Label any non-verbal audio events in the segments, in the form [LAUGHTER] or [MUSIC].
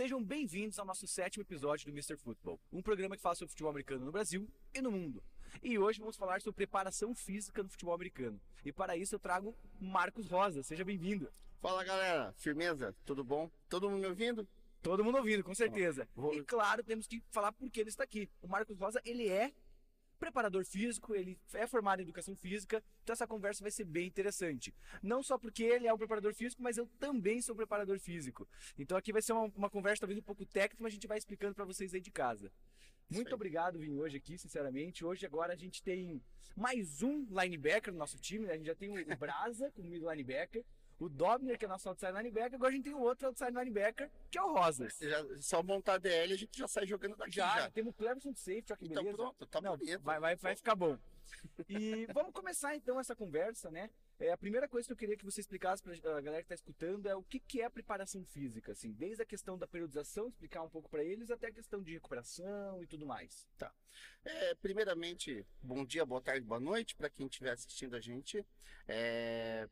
Sejam bem-vindos ao nosso sétimo episódio do Mr. Football, um programa que fala sobre futebol americano no Brasil e no mundo. E hoje vamos falar sobre preparação física no futebol americano. E para isso eu trago Marcos Rosa. Seja bem-vindo. Fala galera, firmeza, tudo bom? Todo mundo me ouvindo? Todo mundo ouvindo, com certeza. E claro, temos que falar por que ele está aqui. O Marcos Rosa, ele é preparador físico, ele é formado em educação física, então essa conversa vai ser bem interessante. Não só porque ele é um preparador físico, mas eu também sou preparador físico. Então aqui vai ser uma, uma conversa talvez um pouco técnica, mas a gente vai explicando para vocês aí de casa. Muito obrigado por vir hoje aqui, sinceramente. Hoje agora a gente tem mais um linebacker no nosso time, né? A gente já tem o Brasa [LAUGHS] como linebacker o Dobner, que é nosso outside linebacker, agora a gente tem o outro outside linebacker, que é o Rosas. Já, só montar a DL a gente já sai jogando daqui já. Já, temos o Cleverson safety, olha que então beleza. pronto, tá Não, bonito. vai, vai, vai ficar bom. E [LAUGHS] vamos começar então essa conversa, né? É, a primeira coisa que eu queria que você explicasse para a galera que está escutando é o que, que é preparação física, assim, desde a questão da periodização, explicar um pouco para eles, até a questão de recuperação e tudo mais. Tá. É, primeiramente, bom dia, boa tarde, boa noite para quem estiver assistindo a gente. É,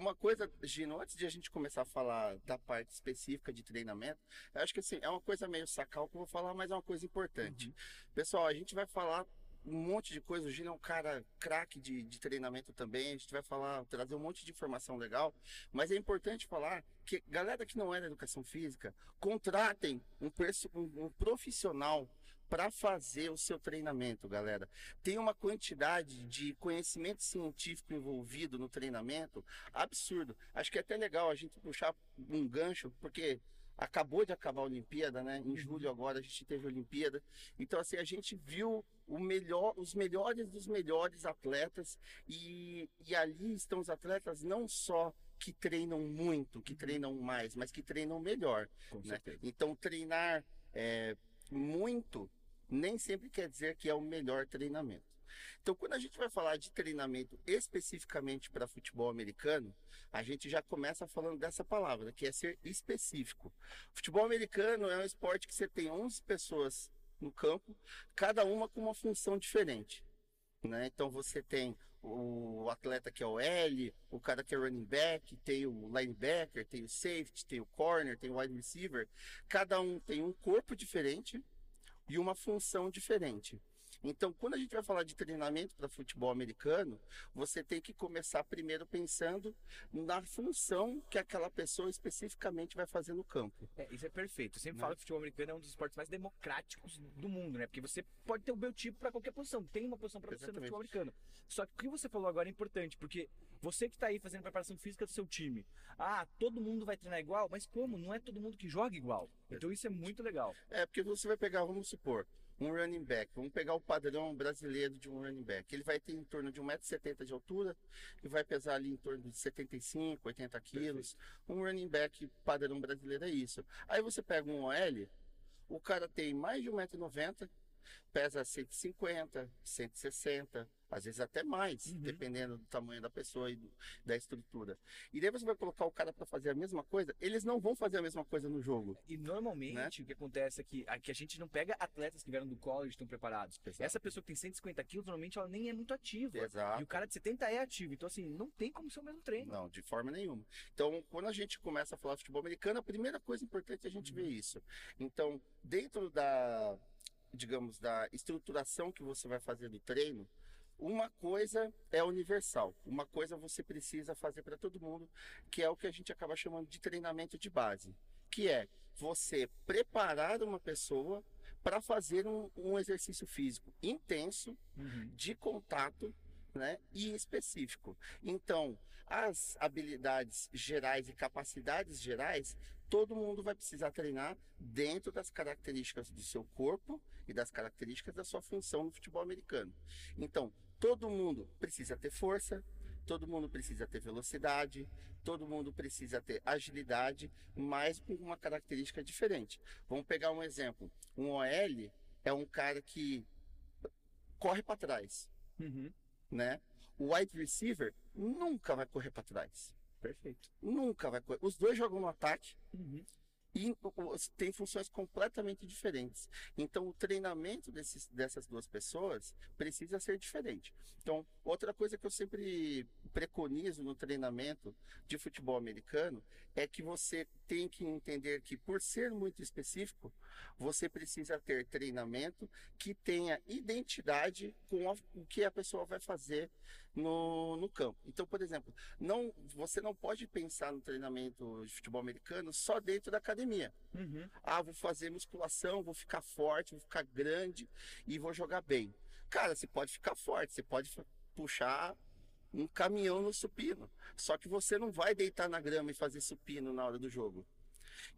uma coisa, Gino, antes de a gente começar a falar da parte específica de treinamento, eu acho que assim, é uma coisa meio sacal que eu vou falar, mas é uma coisa importante. Uhum. Pessoal, a gente vai falar um monte de coisa. O Gino é um cara craque de, de treinamento também. A gente vai falar, trazer um monte de informação legal. Mas é importante falar que galera que não é da educação física, contratem um, um- um profissional para fazer o seu treinamento, galera. Tem uma quantidade de conhecimento científico envolvido no treinamento absurdo. Acho que é até legal a gente puxar um gancho, porque acabou de acabar a Olimpíada, né? Em julho agora a gente teve a Olimpíada. Então, assim, a gente viu o melhor, os melhores dos melhores atletas e, e ali estão os atletas não só que treinam muito, que treinam mais, mas que treinam melhor. Com né? Então, treinar é, muito nem sempre quer dizer que é o melhor treinamento. Então, quando a gente vai falar de treinamento especificamente para futebol americano, a gente já começa falando dessa palavra, que é ser específico. Futebol americano é um esporte que você tem 11 pessoas no campo, cada uma com uma função diferente. Né? Então você tem o atleta que é o L, o cara que é running back, tem o linebacker, tem o safety, tem o corner, tem o wide receiver. Cada um tem um corpo diferente e uma função diferente. Então, quando a gente vai falar de treinamento para futebol americano, você tem que começar primeiro pensando na função que aquela pessoa especificamente vai fazer no campo. É, isso é perfeito. Eu sempre Né? falo que o futebol americano é um dos esportes mais democráticos do mundo, né? Porque você pode ter o biotipo para qualquer posição. Tem uma posição para você no futebol americano. Só que o que você falou agora é importante, porque você que está aí fazendo preparação física do seu time, ah, todo mundo vai treinar igual, mas como? Não é todo mundo que joga igual. Então isso é muito legal. É, porque você vai pegar, vamos supor, um running back. Vamos pegar o padrão brasileiro de um running back. Ele vai ter em torno de 1,70m de altura e vai pesar ali em torno de 75, 80 quilos. Um running back padrão brasileiro é isso. Aí você pega um OL, o cara tem mais de 1,90m, pesa 150, 160, às vezes até mais, dependendo do tamanho da pessoa e do- da estrutura. E daí você vai colocar o cara para fazer a mesma coisa, eles não vão fazer a mesma coisa no jogo. E normalmente Né? o que acontece é que, é que a gente não pega atletas que vieram do college e estão preparados. Exato. Essa pessoa que tem 150 quilos, normalmente ela nem é muito ativa. Exato. E o cara de 70 é ativo. Então, assim, não tem como ser o mesmo treino. Não, de forma nenhuma. Então, quando a gente começa a falar futebol americano, a primeira coisa importante é a gente ver isso. Então, dentro da, digamos, da estruturação que você vai fazer do treino, uma coisa é universal, uma coisa você precisa fazer para todo mundo, que é o que a gente acaba chamando de treinamento de base, que é você preparar uma pessoa para fazer um, um exercício físico intenso, de contato, né, e específico. Então, as habilidades gerais e capacidades gerais, todo mundo vai precisar treinar dentro das características do seu corpo e das características da sua função no futebol americano. Então, todo mundo precisa ter força, todo mundo precisa ter velocidade, todo mundo precisa ter agilidade, mas com uma característica diferente. Vamos pegar um exemplo. Um OL é um cara que corre para trás Uhum. né? O wide receiver nunca vai correr para trás. Perfeito. Nunca vai correr. Os dois jogam no ataque Uhum. E têm funções completamente diferentes. Então, o treinamento desses, dessas duas pessoas precisa ser diferente. Então, outra coisa que eu sempre preconizo no treinamento de futebol americano é que você tem que entender que, por ser muito específico, você precisa ter treinamento que tenha identidade com a, o que a pessoa vai fazer no, no campo. Então, por exemplo, não, você não pode pensar no treinamento de futebol americano só dentro da academia. Uhum. Ah, vou fazer musculação, vou ficar forte, vou ficar grande e vou jogar bem. Cara, você pode ficar forte, você pode puxar um caminhão no supino. Só que você não vai deitar na grama e fazer supino na hora do jogo.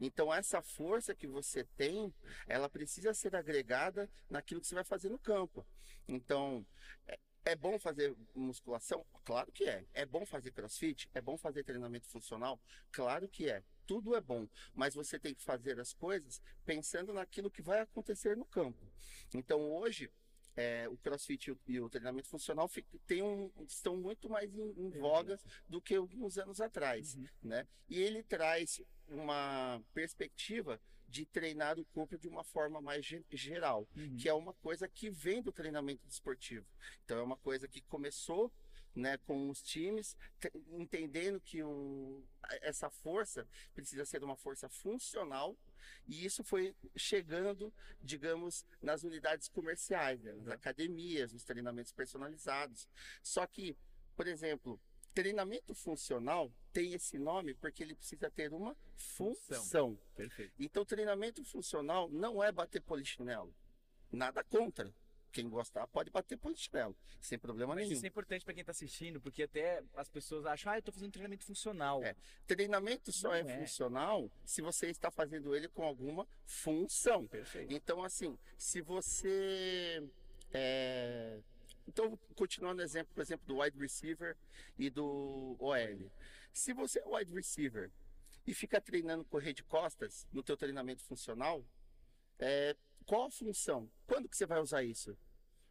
Então essa força que você tem, ela precisa ser agregada naquilo que você vai fazer no campo. Então, é, é bom fazer musculação? Claro que é. É bom fazer crossfit? É bom fazer treinamento funcional? Claro que é. Tudo é bom, mas você tem que fazer as coisas pensando naquilo que vai acontecer no campo. Então hoje é, o crossfit e o, treinamento funcional tem um, estão muito mais em, em voga do que alguns anos atrás. Uhum. Né? E ele traz uma perspectiva de treinar o corpo de uma forma mais geral, uhum. que é uma coisa que vem do treinamento esportivo. Então é uma coisa que começou né, com os times, entendendo que o, essa força precisa ser uma força funcional e isso foi chegando, digamos, nas unidades comerciais, né, nas academias, nos treinamentos personalizados. Só que, por exemplo, treinamento funcional tem esse nome porque ele precisa ter uma função. função. Perfeito. Então, treinamento funcional não é bater polichinelo. Nada contra quem gostar pode bater polichinelo, sem problema Mas nenhum. Isso é importante para quem está assistindo, porque até as pessoas acham, ah, eu estou fazendo treinamento funcional. É. Treinamento só é, é, funcional se você está fazendo ele com alguma função. Perfeito. Então, assim, se você. É... Então, continuando o exemplo, por exemplo, do wide receiver e do OL. Se você é wide receiver e fica treinando correr de costas no teu treinamento funcional, é, qual a função? Quando que você vai usar isso?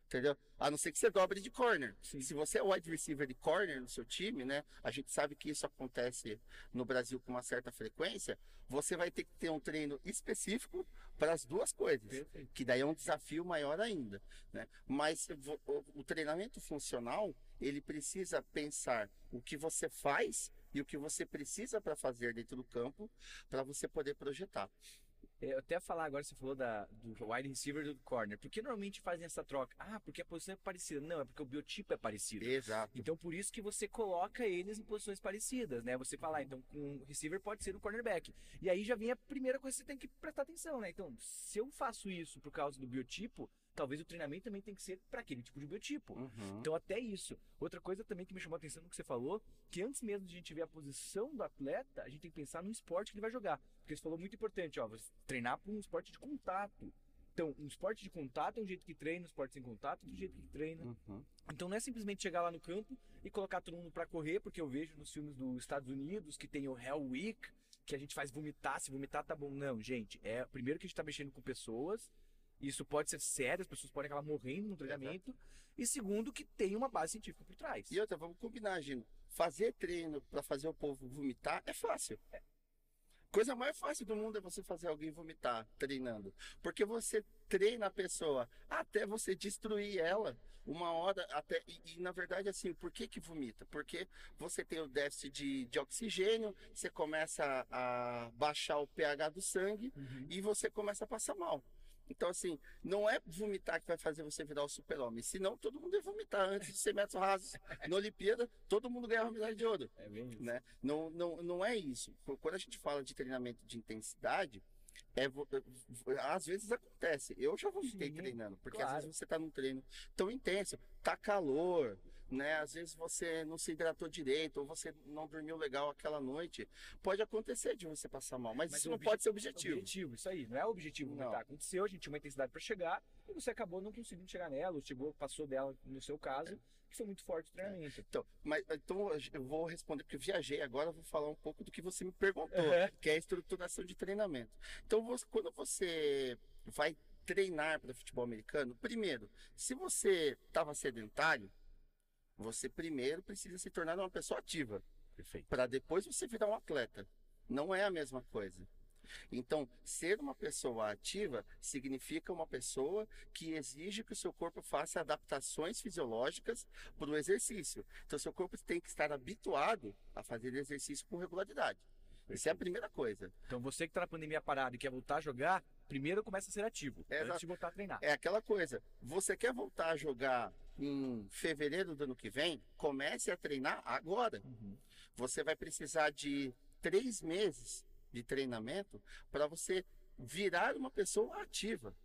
Entendeu? A não ser que você dobre de corner. Sim. Se você é wide receiver de corner no seu time, né? A gente sabe que isso acontece no Brasil com uma certa frequência. Você vai ter que ter um treino específico para as duas coisas. Perfeito. Que daí é um desafio maior ainda. Né? Mas o, o treinamento funcional, ele precisa pensar o que você faz e o que você precisa para fazer dentro do campo para você poder projetar. É, eu até falar agora, você falou da, do wide receiver do corner. Por que normalmente fazem essa troca? Ah, porque a posição é parecida. Não, é porque o biotipo é parecido. Exato. Então por isso que você coloca eles em posições parecidas, né? Você fala, ah, então um receiver pode ser um cornerback. E aí já vem a primeira coisa que você tem que prestar atenção, né? Então, se eu faço isso por causa do biotipo, talvez o treinamento também tem que ser para aquele tipo de biotipo. Uhum. Então, até isso. Outra coisa também que me chamou a atenção no que você falou, que antes mesmo de a gente ver a posição do atleta, a gente tem que pensar no esporte que ele vai jogar. Porque você falou muito importante, ó, você treinar para um esporte de contato. Então, um esporte de contato é um jeito que treina, um esporte sem contato é um jeito que treina. Uhum. Então, não é simplesmente chegar lá no campo e colocar todo mundo para correr, porque eu vejo nos filmes dos Estados Unidos que tem o Hell Week, que a gente faz vomitar, se vomitar tá bom. Não, gente, é primeiro que a gente tá mexendo com pessoas, isso pode ser sério, as pessoas podem acabar morrendo no treinamento. E segundo, que tem uma base científica por trás. E outra, vamos combinar, Gino. Fazer treino para fazer o povo vomitar é fácil. É. Coisa mais fácil do mundo é você fazer alguém vomitar treinando. Porque você treina a pessoa até você destruir ela uma hora até e, e, na verdade assim por que que vomita porque você tem o déficit de, de oxigênio você começa a, a baixar o pH do sangue uhum. e você começa a passar mal então, assim, não é vomitar que vai fazer você virar o super-homem. Senão, todo mundo ia vomitar antes de 100 metros rasos. Na Olimpíada, todo mundo ganhava medalha de ouro. É bem isso. Né? Não, não, não é isso. Quando a gente fala de treinamento de intensidade, é, às vezes acontece. Eu já vomitei Sim, treinando, porque claro. às vezes você está num treino tão intenso, tá calor, né? Às vezes você não se hidratou direito ou você não dormiu legal aquela noite. Pode acontecer de você passar mal, mas, mas isso não pode ser objetivo. Objetivo, isso aí, não é objetivo não. Tá? Aconteceu, a gente tinha uma intensidade para chegar e você acabou não conseguindo chegar nela, ou chegou, passou dela no seu caso. É. Que foi muito forte o treinamento. É. Então, mas, então eu vou responder, porque eu viajei agora, eu vou falar um pouco do que você me perguntou, uhum. que é a estruturação de treinamento. Então, você, quando você vai treinar para futebol americano, primeiro, se você estava sedentário, você primeiro precisa se tornar uma pessoa ativa. Para depois você virar um atleta. Não é a mesma coisa. Então, ser uma pessoa ativa significa uma pessoa que exige que o seu corpo faça adaptações fisiológicas para o exercício. Então, seu corpo tem que estar habituado a fazer exercício com regularidade. Isso é a primeira coisa. Então você que tá na pandemia parado e quer voltar a jogar, primeiro começa a ser ativo, É, antes de voltar a treinar. É aquela coisa. Você quer voltar a jogar em fevereiro do ano que vem? Comece a treinar agora. Uhum. Você vai precisar de três meses de treinamento para você virar uma pessoa ativa.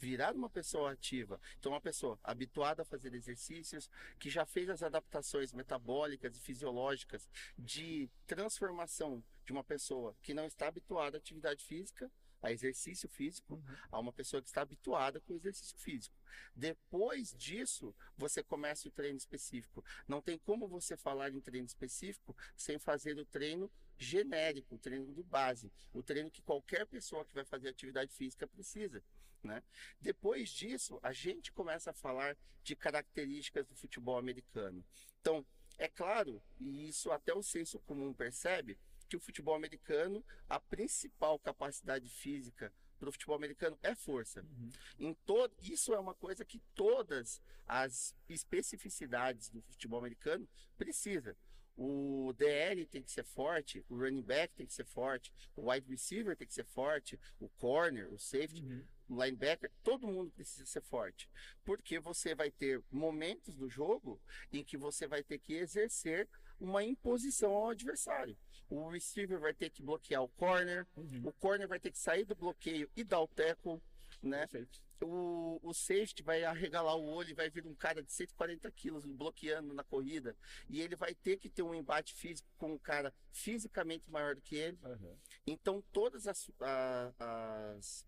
Virar uma pessoa ativa. Então, uma pessoa habituada a fazer exercícios, que já fez as adaptações metabólicas e fisiológicas de transformação de uma pessoa que não está habituada à atividade física, a exercício físico, Uhum. a uma pessoa que está habituada com o exercício físico. Depois disso, você começa o treino específico. Não tem como você falar em treino específico sem fazer o treino genérico, o treino do base, o treino que qualquer pessoa que vai fazer atividade física precisa. Né? Depois disso, a gente começa a falar de características do futebol americano. Então, é claro, e isso até o senso comum percebe, que o futebol americano, a principal capacidade física para o futebol americano é força. Uhum. Em todo, isso é uma coisa que todas as especificidades do futebol americano precisa. O DL tem que ser forte, o running back tem que ser forte, o wide receiver tem que ser forte, o corner, o safety, Uhum. o linebacker, todo mundo precisa ser forte. Porque você vai ter momentos do jogo em que você vai ter que exercer uma imposição ao adversário. O receiver vai ter que bloquear o corner, Uhum. o corner vai ter que sair do bloqueio e dar o tackle, né? Perfeito. O, o safety vai arregalar o olho e vai vir um cara de 140 quilos bloqueando na corrida. E ele vai ter que ter um embate físico com um cara fisicamente maior do que ele. Uhum. Então, todas as, as,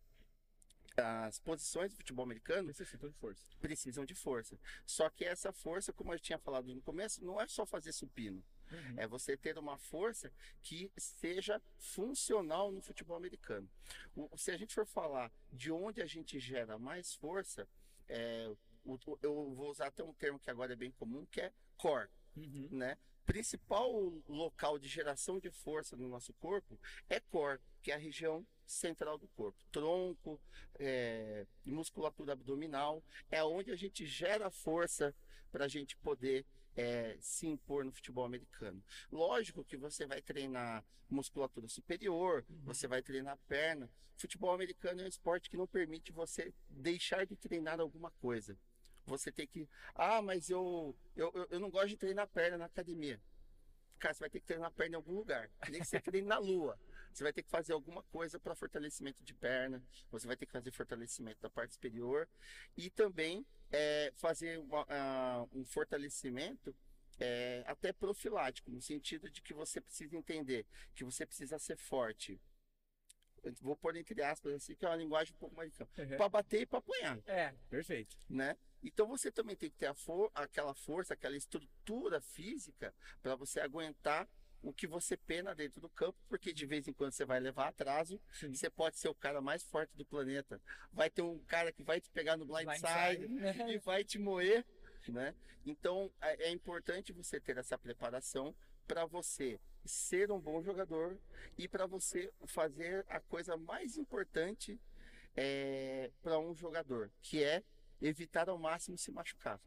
as posições do futebol americano Necessitam de força. precisam de força. Só que essa força, como eu tinha falado no começo, não é só fazer supino. Uhum. É você ter uma força que seja funcional no futebol americano. O- se a gente for falar de onde a gente gera mais força, é, o- eu vou usar até um termo que agora é bem comum, que é core, Uhum. né? Principal local de geração de força no nosso corpo é core, que é a região central do corpo. Tronco, é, musculatura abdominal, é onde a gente gera força para a gente poder é, se impor no futebol americano. Lógico que você vai treinar musculatura superior, você vai treinar perna. Futebol americano é um esporte que não permite você deixar de treinar alguma coisa. Você tem que. Ah, mas eu, eu, eu- eu não gosto de treinar perna na academia. Cara, você vai ter que treinar perna em algum lugar. Nem que você [LAUGHS] treine na lua. Você vai ter que fazer alguma coisa para fortalecimento de perna. Você vai ter que fazer fortalecimento da parte superior. E também é, fazer uma- ah, um fortalecimento é, até profilático, no sentido de que você precisa entender que você precisa ser forte. Eu vou pôr entre aspas assim, que é uma linguagem um pouco mais Uhum. para bater e para apanhar É, perfeito. né? Então você também tem que ter a for aquela força, aquela estrutura física para você aguentar o que você pena dentro do campo, porque de vez em quando você vai levar atraso, Sim. você pode ser o cara mais forte do planeta. Vai ter um cara que vai te pegar no blindside Blindside. [LAUGHS] e vai te moer, né? Então é é importante você ter essa preparação para você ser um bom jogador e para você fazer a coisa mais importante para um jogador, que é evitar ao máximo se machucar.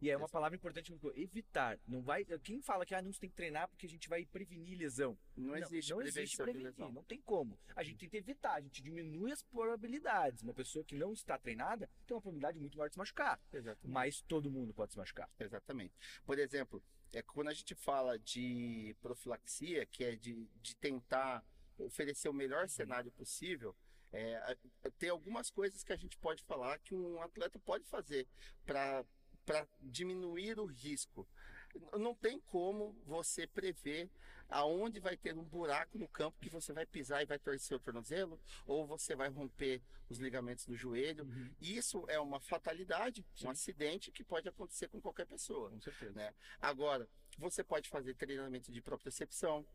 E é uma palavra importante, evitar. Não vai, quem fala que ah, não se tem que treinar porque a gente vai prevenir lesão. Não existe não existe prevenção de prevenir, não tem como. A gente tenta evitar, a gente diminui as probabilidades. Uma pessoa que não está treinada tem uma probabilidade muito maior de se machucar. Exatamente. Mas todo mundo pode se machucar. Exatamente. Por exemplo, é quando a gente fala de profilaxia, que é de, de tentar oferecer o melhor cenário possível, é, tem algumas coisas que a gente pode falar que um atleta pode fazer para diminuir o risco. Não tem como você prever aonde vai ter um buraco no campo que você vai pisar e vai torcer o tornozelo, ou você vai romper os ligamentos do joelho. Isso é uma fatalidade, Sim. um acidente que pode acontecer com qualquer pessoa. Com certeza. Né? Agora, você pode fazer treinamento de propriocepção.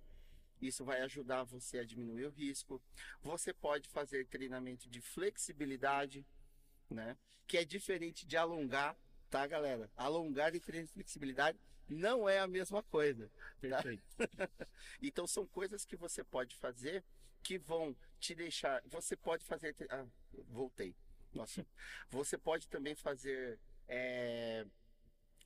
Isso vai ajudar você a diminuir o risco. Você pode fazer treinamento de flexibilidade, né? Que é diferente de alongar, tá, galera? Alongar e flexibilidade não é a mesma coisa. Perfeito. [LAUGHS] Então são coisas que você pode fazer que vão te deixar. Você pode fazer. Ah, voltei. Nossa. [LAUGHS] Você pode também fazer é,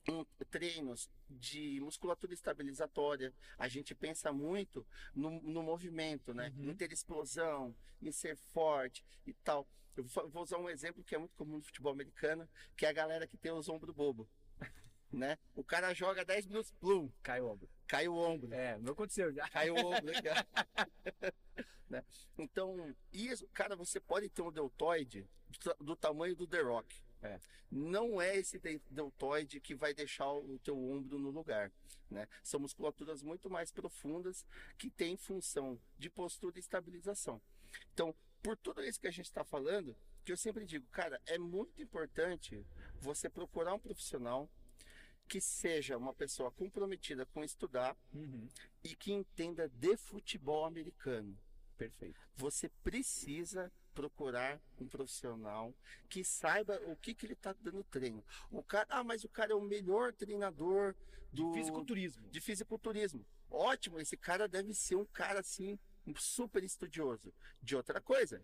um, treinos de musculatura estabilizatória. A gente pensa muito no, no movimento, né? Uhum. Em ter explosão, em ser forte e tal. Eu vou usar um exemplo que é muito comum no futebol americano, que é a galera que tem os ombros bobo. [LAUGHS] Né? O cara joga 10 minutos, plum, Cai o ombro. cai o ombro. É, não aconteceu já. Caiu o ombro, [LAUGHS] legal. [LAUGHS] Né? Então, isso, cara, você pode ter um deltoide do, do tamanho do The Rock. É. Não é esse de- deltoide que vai deixar o teu ombro no lugar. Né? São musculaturas muito mais profundas que têm função de postura e estabilização. Então, por tudo isso que a gente está falando, que eu sempre digo, cara, é muito importante você procurar um profissional que seja uma pessoa comprometida com estudar, Uhum. e que entenda de futebol americano. Perfeito. Você precisa procurar um profissional que saiba o que, que ele está dando treino. O cara, ah, mas o cara é o melhor treinador do Fisiculturismo. de fisiculturismo. Ótimo, esse cara deve ser um cara assim um super estudioso. De outra coisa,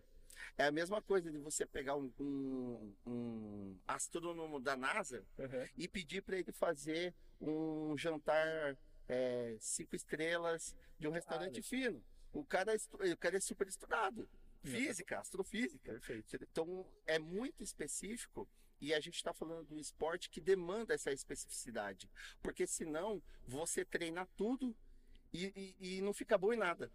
é a mesma coisa de você pegar um, um, um astrônomo da NASA Uhum. e pedir para ele fazer um jantar é, cinco estrelas de um restaurante Olha. fino. O cara, o cara é super estudado. Física, astrofísica. Perfeito. Então é muito específico e a gente está falando do esporte que demanda essa especificidade. Porque senão você treina tudo e, e- e não fica bom em nada.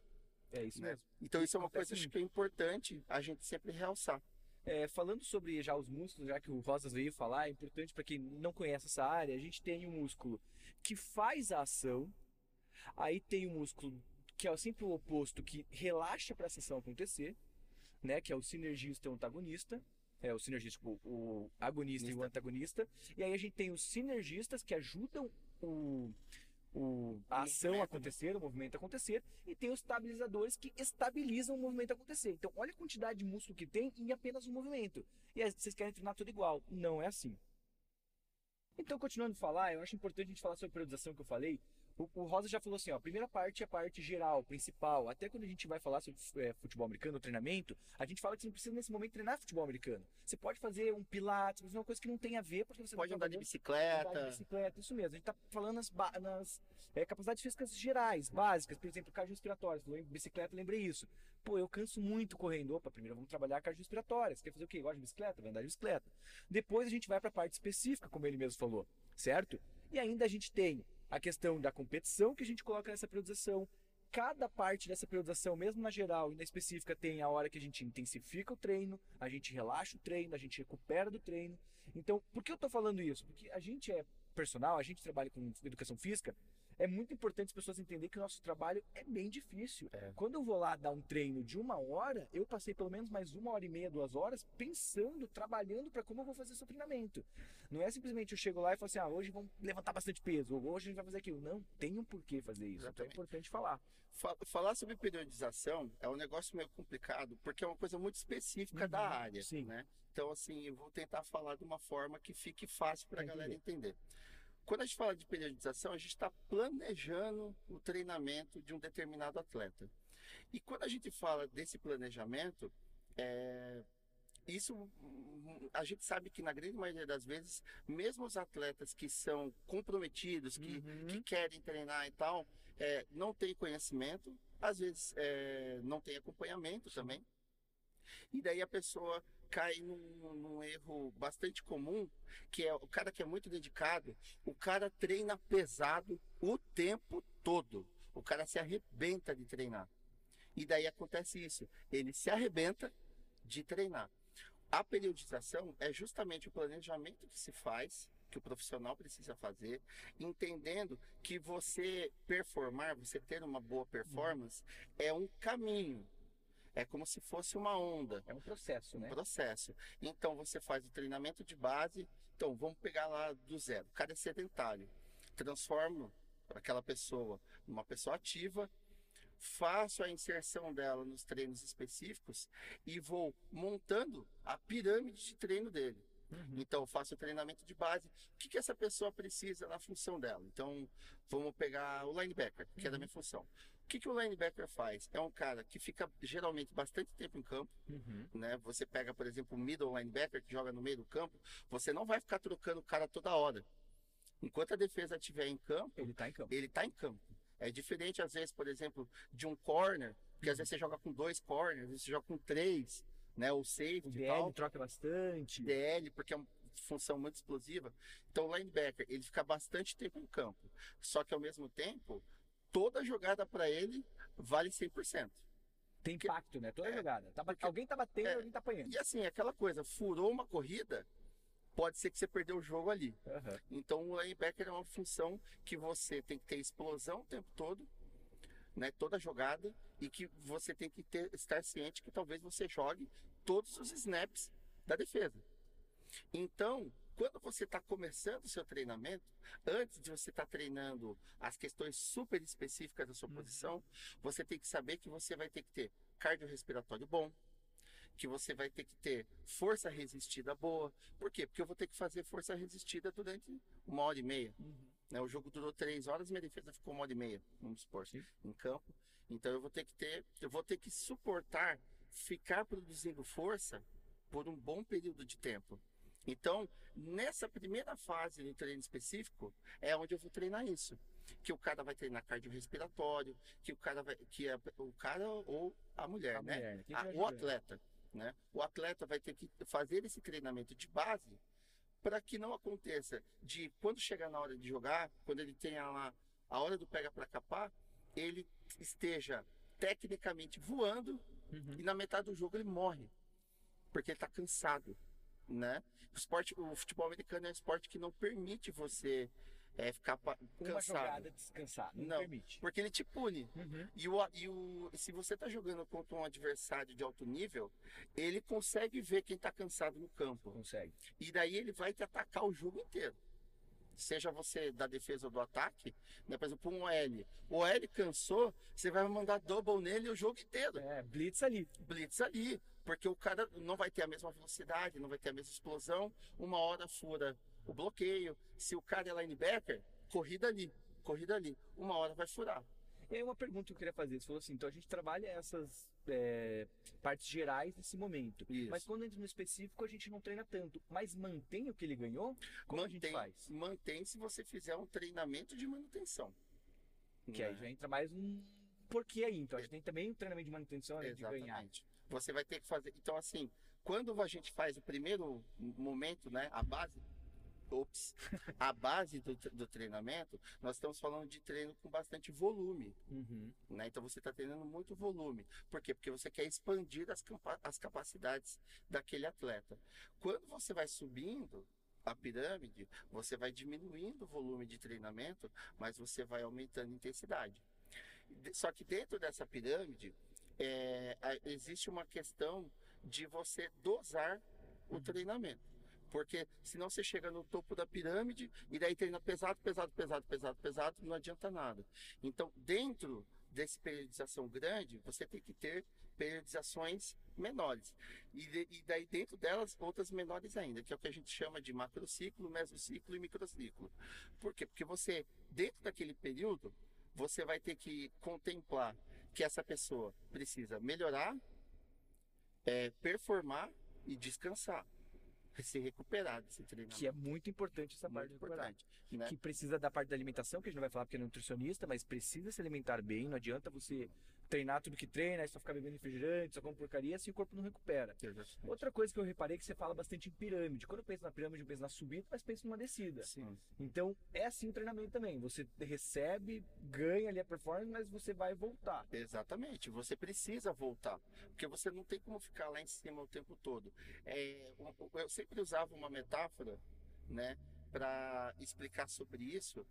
É isso né? mesmo. Então isso é uma coisa muito. que é importante a gente sempre realçar. É, falando sobre já os músculos, já que o Rosas veio falar, é importante para quem não conhece essa área, a gente tem um músculo que faz a ação, aí tem um músculo que é sempre o oposto, que relaxa para a ação acontecer, né, que é o sinergista e o antagonista, é o sinergista, o, o agonista e o Nista. antagonista, e aí a gente tem os sinergistas que ajudam o, o, a ação né? acontecer, o movimento acontecer, e tem os estabilizadores que estabilizam o movimento acontecer. Então, olha a quantidade de músculo que tem em apenas um movimento. E aí vocês querem treinar tudo igual. Não é assim. Então, continuando a falar, eu acho importante a gente falar sobre a periodização que eu falei. O, o Rosa já falou assim, ó, a primeira parte é a parte geral, principal. Até quando a gente vai falar sobre é, futebol americano, treinamento, a gente fala que você não precisa nesse momento treinar futebol americano. Você pode fazer um pilates, fazer uma coisa que não tem a ver, porque você Pode tá andar de bicicleta. Andar de bicicleta, isso mesmo. A gente tá falando nas, nas é, capacidades físicas gerais, básicas. Por exemplo, cardiorrespiratórias. Falou em bicicleta, lembrei isso. Pô, eu canso muito correndo. Opa, primeiro vamos trabalhar cardiorrespiratória. Você quer fazer o quê? Gosta de bicicleta? Vai andar de bicicleta. Depois a gente vai para a parte específica, como ele mesmo falou, certo? E ainda a gente tem a questão da competição que a gente coloca nessa periodização. Cada parte dessa periodização, mesmo na geral e na específica, tem a hora que a gente intensifica o treino, a gente relaxa o treino, a gente recupera do treino. Então, por que eu estou falando isso? Porque a gente é personal, a gente trabalha com educação física, é muito importante as pessoas entenderem que o nosso trabalho é bem difícil. É. Quando eu vou lá dar um treino de uma hora, eu passei pelo menos mais uma hora e meia, duas horas, pensando, trabalhando para como eu vou fazer esse treinamento. Não é simplesmente eu chego lá e falo assim, ah, hoje vamos levantar bastante peso, ou hoje a gente vai fazer aquilo. Não, tem um porquê fazer isso. Então é importante falar. Fa- Falar sobre periodização é um negócio meio complicado, porque é uma coisa muito específica da Uhum, área, sim. né? Então, assim, eu vou tentar falar de uma forma que fique fácil para a galera entender. Quando a gente fala de periodização, a gente está planejando o treinamento de um determinado atleta. E quando a gente fala desse planejamento, é, isso a gente sabe que na grande maioria das vezes, mesmo os atletas que são comprometidos, que Uhum. que querem treinar e tal, é, não tem conhecimento, às vezes é, não tem acompanhamento também. E daí a pessoa cai num, num erro bastante comum, que é o cara que é muito dedicado, o cara treina pesado o tempo todo. O cara se arrebenta de treinar. E daí acontece isso, ele se arrebenta de treinar. A periodização é justamente o planejamento que se faz, que o profissional precisa fazer, entendendo que você performar, você ter uma boa performance, é um caminho. É como se fosse uma onda, É um processo, um né? processo. Então você faz o treinamento de base. Então vamos pegar lá do zero. O cara é sedentário. Transformo aquela pessoa numa pessoa ativa. Faço a inserção dela nos treinos específicos e vou montando a pirâmide de treino dele. Uhum. Então, eu faço o treinamento de base. O que, que essa pessoa precisa na função dela? Então, vamos pegar o linebacker, que é da minha função. O que, que o linebacker faz? É um cara que fica geralmente bastante tempo em campo, Uhum. né? Você pega, por exemplo, o middle linebacker que joga no meio do campo, você não vai ficar trocando o cara toda hora. Enquanto a defesa estiver em campo, Ele tá em campo. ele está em campo. É diferente, às vezes, por exemplo, de um corner, porque às vezes você joga com dois corners, às vezes você joga com três, né? Ou O safety e DL tal. troca bastante. DL, porque é uma função muito explosiva. Então, o linebacker, ele fica bastante tempo em campo. Só que, ao mesmo tempo, toda jogada para ele vale 100%. Tem impacto, né? Toda É, jogada. Tá porque- alguém tá batendo, é. alguém tá apanhando. E assim, aquela coisa, furou uma corrida, pode ser que você perdeu o jogo ali. Aham. Então o linebacker é uma função que você tem que ter explosão o tempo todo, né, toda jogada, e que você tem que ter, estar ciente que talvez você jogue todos os snaps da defesa. Então, quando você está começando o seu treinamento, antes de você estar treinando as questões super específicas da sua Uhum. posição, você tem que saber que você vai ter que ter cardiorrespiratório bom, que você vai ter que ter força resistida boa. Por quê? Porque eu vou ter que fazer força resistida durante uma hora e meia. Uhum. né? O jogo durou três horas, minha defesa ficou uma hora e meia, vamos supor, Sim. em campo. Então eu vou ter que ter, eu vou ter que suportar ficar produzindo força por um bom período de tempo. Então, nessa primeira fase do treino específico, é onde eu vou treinar isso. Que o cara vai treinar cardiorrespiratório, que o cara vai, que é o cara ou a mulher, A né? mulher, tiver o atleta, né? O atleta vai ter que fazer esse treinamento de base para que não aconteça de quando chegar na hora de jogar, quando ele tenha lá a hora do pega para capar, ele esteja tecnicamente voando Uhum. e na metade do jogo ele morre porque ele está cansado, né? O esporte, o futebol americano é um esporte que não permite você é, ficar pa- Uma cansado, jogada descansada. Não, Não. permite. porque ele te pune. Uhum. E, o, e o, se você está jogando contra um adversário de alto nível, ele consegue ver quem está cansado no campo. Consegue. E daí ele vai te atacar o jogo inteiro. Seja você da defesa ou do ataque, né? por exemplo, um OL. O OL cansou, você vai mandar double nele o jogo inteiro. É, blitz ali. Blitz ali. Porque o cara não vai ter a mesma velocidade, não vai ter a mesma explosão. Uma hora fura o bloqueio. Se o cara é linebacker, corrida ali, corrida ali. Uma hora vai furar. E aí uma pergunta que eu queria fazer, você falou assim, então a gente trabalha essas é, partes gerais nesse momento, Isso. mas quando entra no específico a gente não treina tanto, mas mantém o que ele ganhou? Como a gente mantém, faz? mantém se você fizer um treinamento de manutenção. Que aí né? já entra mais um porquê aí, então a gente tem também um treinamento de manutenção além de ganhar. Você vai ter que fazer. Então, assim, quando a gente faz o primeiro momento, né? A base. Ops, a [LAUGHS] base do, do treinamento, nós estamos falando de treino com bastante volume. Uhum. Né? Então você está treinando muito volume. Por quê? Porque você quer expandir as, as capacidades daquele atleta. Quando você vai subindo a pirâmide, você vai diminuindo o volume de treinamento, mas você vai aumentando a intensidade. De- Só que dentro dessa pirâmide, é, existe uma questão de você dosar o treinamento. Porque senão você chega no topo da pirâmide e daí treina pesado, pesado, pesado, pesado, pesado, não adianta nada. Então, dentro desse periodização grande, você tem que ter periodizações menores. E, de- e daí dentro delas, outras menores ainda, que é o que a gente chama de macrociclo, mesociclo e microciclo. Por quê? Porque você, dentro daquele período, você vai ter que contemplar que essa pessoa precisa melhorar, é, performar e descansar. Se recuperar desse treinamento. Que é muito importante essa parte muito recuperar. importante. Né? Que precisa da parte da alimentação, que a gente não vai falar porque é nutricionista, mas precisa se alimentar bem, não adianta você treinar tudo que treina, aí só ficar bebendo refrigerante, só come porcaria, assim o corpo não recupera. Exatamente. Outra coisa que eu reparei é que você fala bastante em pirâmide. Quando eu penso na pirâmide, eu penso na subida, mas penso numa descida. Sim. Então, é assim o treinamento também. Você recebe, ganha ali a performance, mas você vai voltar. Exatamente, você precisa voltar, porque você não tem como ficar lá em cima o tempo todo. É, eu sempre usava uma metáfora, né, para explicar sobre isso,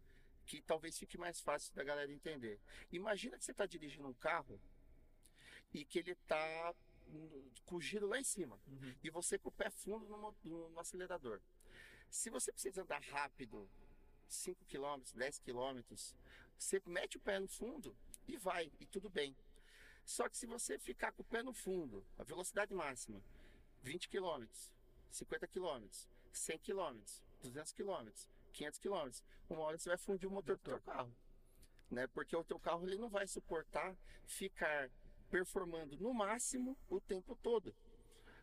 que talvez fique mais fácil da galera entender. Imagina que você está dirigindo um carro e que ele está com o giro lá em cima e você com o pé fundo no- no acelerador. Se você precisa andar rápido, 5 km, 10 km, você mete o pé no fundo e vai, e tudo bem. Só que se você ficar com o pé no fundo, a velocidade máxima, 20 km, 50 km, 100 km, 200 km, 500 km, uma hora você vai fundir o motor do teu carro. Né? Porque o teu carro ele não vai suportar ficar performando no máximo o tempo todo.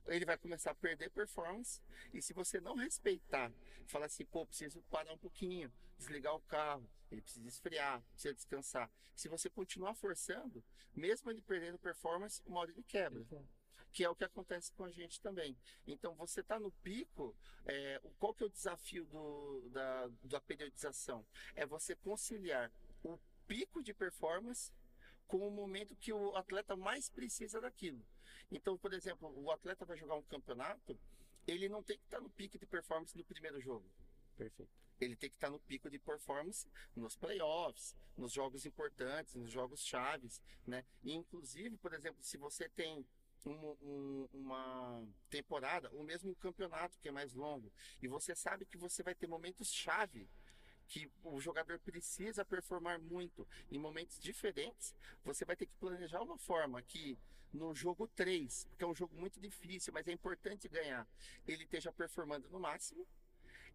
ele vai começar a perder performance. E se você não respeitar, falar assim, pô, preciso parar um pouquinho, desligar o carro, ele precisa esfriar, precisa descansar. Se você continuar forçando, mesmo ele perdendo performance, uma hora ele quebra. Que é o que acontece com a gente também. Então, você está no pico, é, qual que é o desafio do, da, da periodização? É você conciliar o pico de performance com o momento que o atleta mais precisa daquilo. Então, por exemplo, o atleta vai jogar um campeonato, ele não tem que estar no pico de performance no primeiro jogo. Perfeito. Ele tem que estar no pico de performance nos playoffs, nos jogos importantes, nos jogos chaves, né? E, inclusive, por exemplo, se você tem um, um, uma temporada, ou mesmo um campeonato que é mais longo, e você sabe que você vai ter momentos chave que o jogador precisa performar muito. Em momentos diferentes, você vai ter que planejar uma forma que no jogo 3, que é um jogo muito difícil, mas é importante ganhar, ele esteja performando no máximo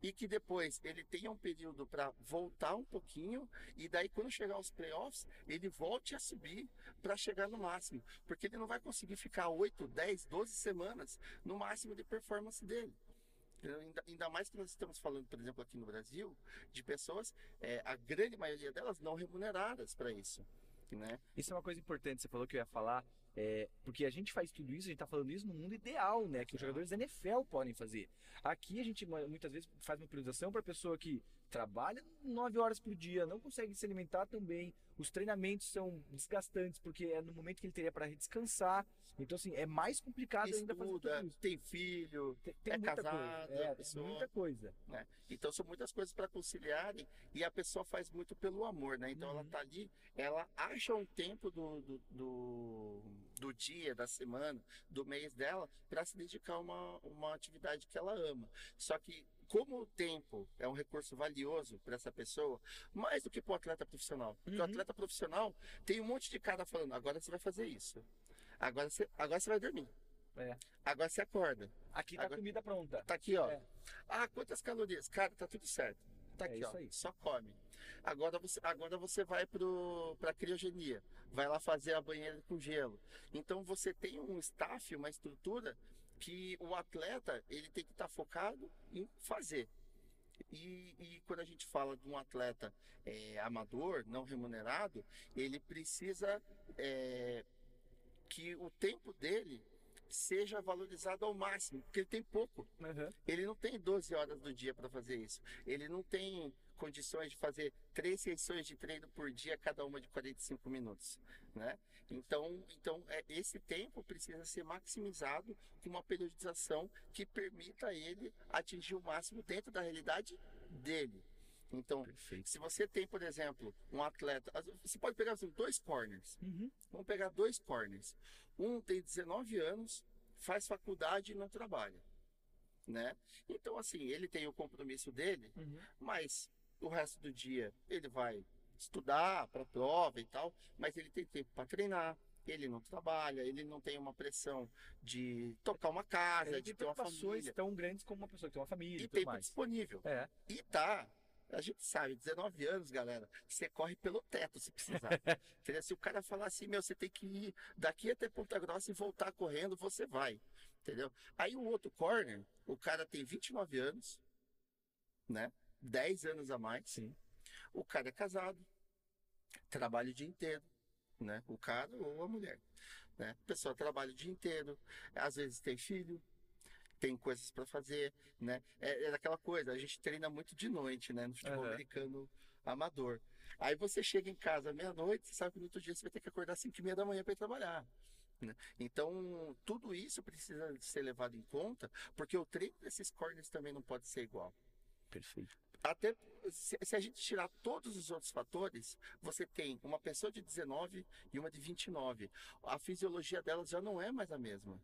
e que depois ele tenha um período para voltar um pouquinho e daí quando chegar aos playoffs, ele volte a subir para chegar no máximo, porque ele não vai conseguir ficar 8, 10, 12 semanas no máximo de performance dele. Ainda, mais que nós estamos falando, por exemplo, aqui no Brasil, de pessoas, é, a grande maioria delas não remuneradas para isso. Né? Isso é uma coisa importante, você falou que eu ia falar, é, porque a gente faz tudo isso, a gente está falando isso no mundo ideal, né? Que os jogadores da NFL podem fazer. Aqui a gente muitas vezes faz uma priorização para pessoa que trabalha nove horas por dia, não consegue se alimentar também. Os treinamentos são desgastantes porque é no momento que ele teria para descansar. Então, assim, é mais complicado Estuda, ainda fazer tudo isso. Tem filho, Tem, tem é muita casado, coisa. É, tem pessoa- muita coisa. né? Então são muitas coisas para conciliarem e a pessoa faz muito pelo amor, né? Então ela Uhum. tá ali, ela acha um tempo do, do, do, do dia, da semana, do mês dela para se dedicar a uma, uma atividade que ela ama. Só que como o tempo é um recurso valioso para essa pessoa, mais do que para o atleta profissional. Porque o Uhum. atleta profissional tem um monte de cara falando, agora você vai fazer isso. Agora você, agora você vai dormir. É. Agora você acorda. Aqui tá a Agora- comida pronta. Tá aqui, ó. É. Ah, quantas calorias? Cara, tá tudo certo. Tá É aqui, isso ó. Só come. Agora você, agora você vai pro, pra criogenia. Vai lá fazer a banheira com gelo. Então você tem um staff, uma estrutura que o atleta ele tem que estar focado em fazer. E, e quando a gente fala de um atleta é, amador, não remunerado, ele precisa é, que o tempo dele seja valorizado ao máximo, porque ele tem pouco. Uhum. Ele não tem 12 horas do dia para fazer isso. Ele não tem condições de fazer três sessões de treino por dia, cada uma de 45 minutos, né? Então, então é, esse tempo precisa ser maximizado com uma periodização que permita a ele atingir o máximo dentro da realidade dele. Então, Perfeito. se você tem, por exemplo, um atleta, você pode pegar assim, dois corners. Uhum. Vamos pegar dois corners. Um tem 19 anos, faz faculdade e não trabalha, né? Então, assim, ele tem o compromisso dele, Uhum. mas o resto do dia ele vai estudar para prova e tal, mas ele tem tempo para treinar. Ele não trabalha, ele não tem uma pressão de tocar uma casa, Ele de ter uma família. tão grandes como uma pessoa que tem uma família e, E tempo mais. disponível. É. E tá. A gente sabe, 19 anos, galera, você corre pelo teto se precisar. [LAUGHS] Entendeu? Se o cara falar assim, meu, você tem que ir daqui até Ponta Grossa e voltar correndo, você vai. Entendeu? Aí o outro corner, o cara tem 29 anos, né? 10 anos a mais. Sim. O cara é casado, trabalha o dia inteiro, né? O cara ou a mulher, né? A pessoa trabalha o dia inteiro, às vezes tem filho, tem coisas para fazer, né? É, é aquela coisa, a gente treina muito de noite, né? No futebol Aham. americano amador. Aí você chega em casa meia-noite, você sabe que no outro dia você vai ter que acordar às 5 e meia da manhã para ir trabalhar. né? Então, tudo isso precisa ser levado em conta, porque o treino desses corners também não pode ser igual. Perfeito. Até se, se a gente tirar todos os outros fatores, você tem uma pessoa de 19 e uma de 29. A fisiologia delas já não é mais a mesma.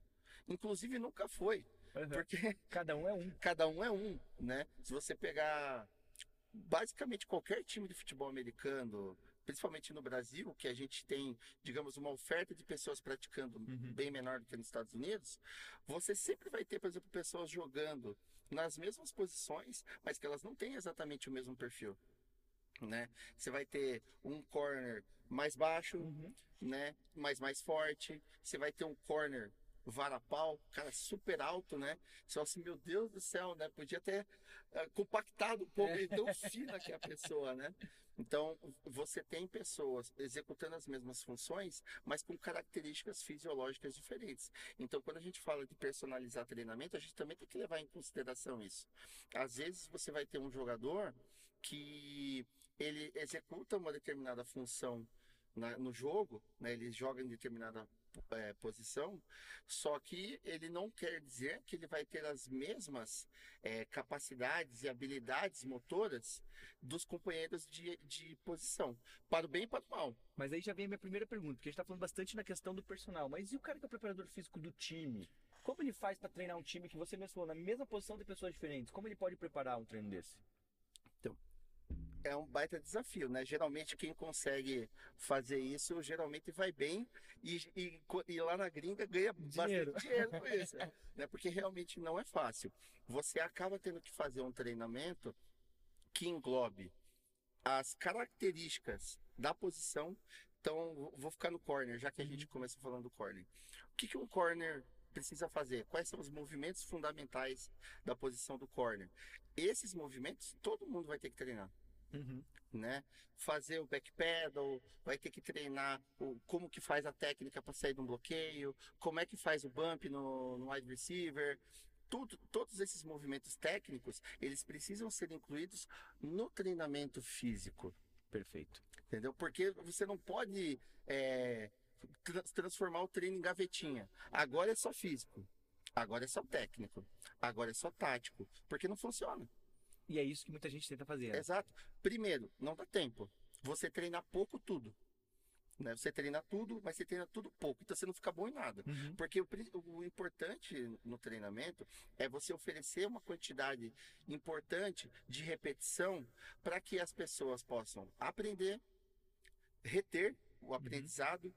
Inclusive nunca foi, Uhum. porque [LAUGHS] Cada um é um. cada um é um, né? Se você pegar basicamente qualquer time de futebol americano, principalmente no Brasil, que a gente tem, digamos, uma oferta de pessoas praticando Uhum. bem menor do que nos Estados Unidos, você sempre vai ter, por exemplo, pessoas jogando nas mesmas posições, mas que elas não têm exatamente o mesmo perfil. Né? Você vai ter um corner mais baixo, Uhum. né? Mas mais forte. Você vai ter um corner varapau, cara super alto, né? Só assim, meu Deus do céu, né? Podia ter uh, compactado um pouco, é. tão [LAUGHS] fina que é a pessoa, né? Então, você tem pessoas executando as mesmas funções, mas com características fisiológicas diferentes. Então, quando a gente fala de personalizar treinamento, a gente também tem que levar em consideração isso. Às vezes, você vai ter um jogador que ele executa uma determinada função na, no jogo, né? ele joga em determinada é, posição, só que ele não quer dizer que ele vai ter as mesmas é, capacidades e habilidades motoras dos companheiros de, de posição, para o bem e para o mal. Mas aí já vem a minha primeira pergunta, porque a gente está falando bastante na questão do personal, mas e o cara que é o preparador físico do time? Como ele faz para treinar um time que você mesmo falou, na mesma posição de pessoas diferentes? Como ele pode preparar um treino desse? É um baita desafio, né? Geralmente quem consegue fazer isso, geralmente vai bem e, e, e lá na gringa ganha dinheiro. bastante dinheiro com isso, [LAUGHS] né? Porque realmente não é fácil. Você acaba tendo que fazer um treinamento que englobe as características da posição. Então, vou ficar no corner, já que a gente uhum. começa falando do corner. O que, que um corner precisa fazer? Quais são os movimentos fundamentais da posição do corner? Esses movimentos todo mundo vai ter que treinar. Uhum. Né? Fazer o back pedal, vai ter que treinar o, como que faz a técnica para sair de um bloqueio, como é que faz o bump no, no wide receiver. Tudo, todos esses movimentos técnicos, eles precisam ser incluídos no treinamento físico. Perfeito. Entendeu? Porque você não pode é, transformar o treino em gavetinha. Agora é só físico. Agora é só técnico. Agora é só tático. Porque não funciona. E é isso que muita gente tenta fazer. Né? Exato. Primeiro, não dá tempo. Você treina pouco tudo. Né? Você treina tudo, mas você treina tudo pouco. Então você não fica bom em nada. Uhum. Porque o, o, importante no treinamento é você oferecer uma quantidade importante de repetição para que as pessoas possam aprender, reter o uhum. aprendizado, uhum.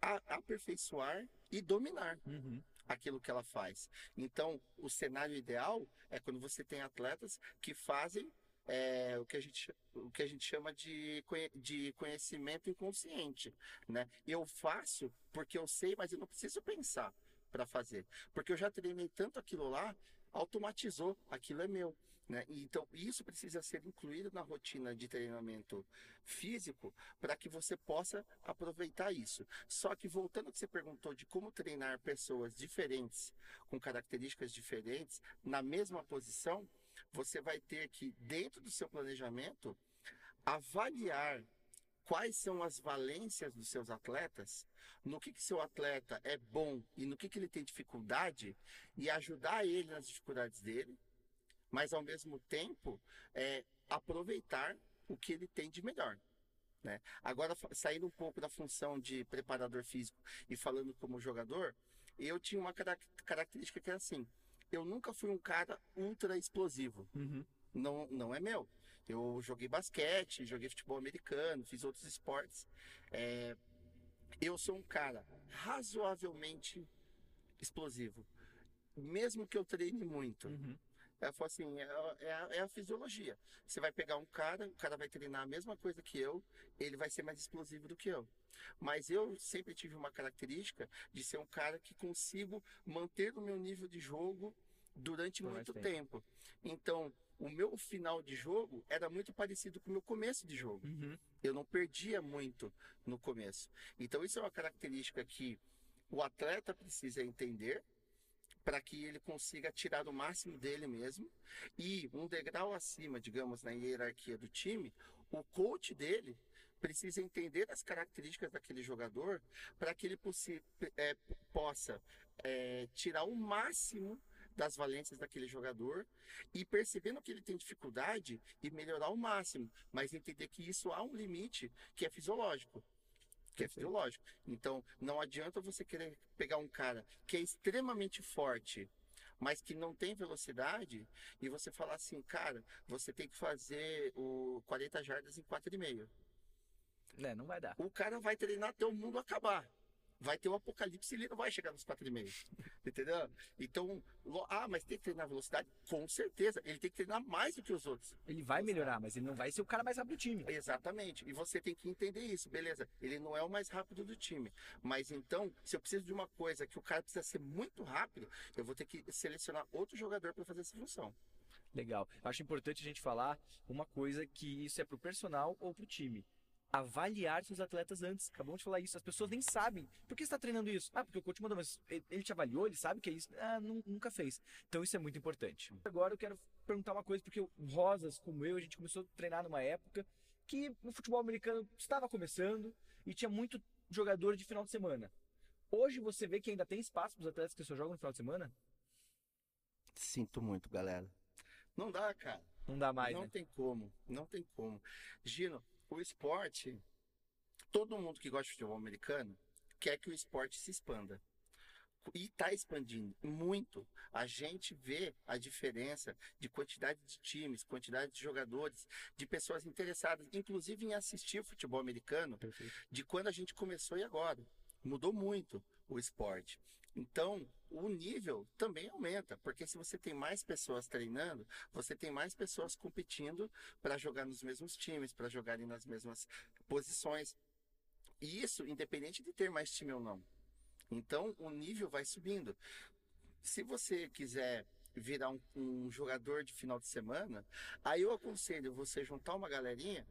a, aperfeiçoar e dominar. Uhum aquilo que ela faz. Então, o cenário ideal é quando você tem atletas que fazem é, o, que a gente, o que a gente chama de, de conhecimento inconsciente. Né? Eu faço porque eu sei, mas eu não preciso pensar para fazer. Porque eu já treinei tanto aquilo lá, automatizou, aquilo é meu. Né? Então, isso precisa ser incluído na rotina de treinamento físico para que você possa aproveitar isso. Só que, voltando ao que você perguntou de como treinar pessoas diferentes, com características diferentes, na mesma posição, você vai ter que, dentro do seu planejamento, avaliar quais são as valências dos seus atletas, no que, que seu atleta é bom e no que, que ele tem dificuldade, e ajudar ele nas dificuldades dele, mas ao mesmo tempo é, aproveitar o que ele tem de melhor. Né? Agora, saindo um pouco da função de preparador físico e falando como jogador, eu tinha uma característica que é assim: eu nunca fui um cara ultra explosivo. Uhum. Não, não é meu. Eu joguei basquete, joguei futebol americano, fiz outros esportes. É, eu sou um cara razoavelmente explosivo. Mesmo que eu treine muito. Uhum. Ela falou assim, é, é, a, é, a, fisiologia. Você vai pegar um cara, o cara vai treinar a mesma coisa que eu, ele vai ser mais explosivo do que eu. Mas eu sempre tive uma característica de ser um cara que consigo manter o meu nível de jogo durante Por muito tempo. tempo. Então, o meu final de jogo era muito parecido com o meu começo de jogo. Uhum. Eu não perdia muito no começo. Então, isso é uma característica que o atleta precisa entender para que ele consiga tirar o máximo dele mesmo. E um degrau acima, digamos, na hierarquia do time, o coach dele precisa entender as características daquele jogador para que ele é, possa é, tirar o máximo das valências daquele jogador e percebendo que ele tem dificuldade e melhorar ao máximo, mas entender que isso há um limite que é fisiológico que é fisiológico. Então, não adianta você querer pegar um cara que é extremamente forte, mas que não tem velocidade, e você falar assim, cara, você tem que fazer o 40 jardas em 4,5. É, não vai dar. O cara vai treinar até o mundo acabar. Vai ter o apocalipse e ele não vai chegar nos 4,5. [LAUGHS] Entendeu? Então, ah, mas tem que treinar velocidade? Com certeza. Ele tem que treinar mais do que os outros. Ele vai melhorar, mas ele não vai ser o cara mais rápido do time. Exatamente. E você tem que entender isso, beleza? Ele não é o mais rápido do time. Mas então, se eu preciso de uma coisa que o cara precisa ser muito rápido, eu vou ter que selecionar outro jogador para fazer essa função. Legal. Acho importante a gente falar uma coisa que isso é pro personal ou pro time avaliar seus atletas antes. Acabamos de falar isso. As pessoas nem sabem. Por que você está treinando isso? Ah, porque o coach mandou, mas ele te avaliou, ele sabe que é isso? Ah, nunca fez. Então isso é muito importante. Agora eu quero perguntar uma coisa, porque Rosas, como eu, a gente começou a treinar numa época que o futebol americano estava começando e tinha muito jogador de final de semana. Hoje você vê que ainda tem espaço para os atletas que só jogam no final de semana? Sinto muito, galera. Não dá, cara. Não dá mais. Não né? tem como. Não tem como. Gino, o esporte, todo mundo que gosta de futebol americano quer que o esporte se expanda. E está expandindo muito. A gente vê a diferença de quantidade de times, quantidade de jogadores, de pessoas interessadas, inclusive em assistir futebol americano, Perfeito. de quando a gente começou e agora. Mudou muito o esporte. Então, o nível também aumenta, porque se você tem mais pessoas treinando, você tem mais pessoas competindo para jogar nos mesmos times, para jogarem nas mesmas posições. E isso independente de ter mais time ou não. Então, o nível vai subindo. Se você quiser virar um, um jogador de final de semana, aí eu aconselho você juntar uma galerinha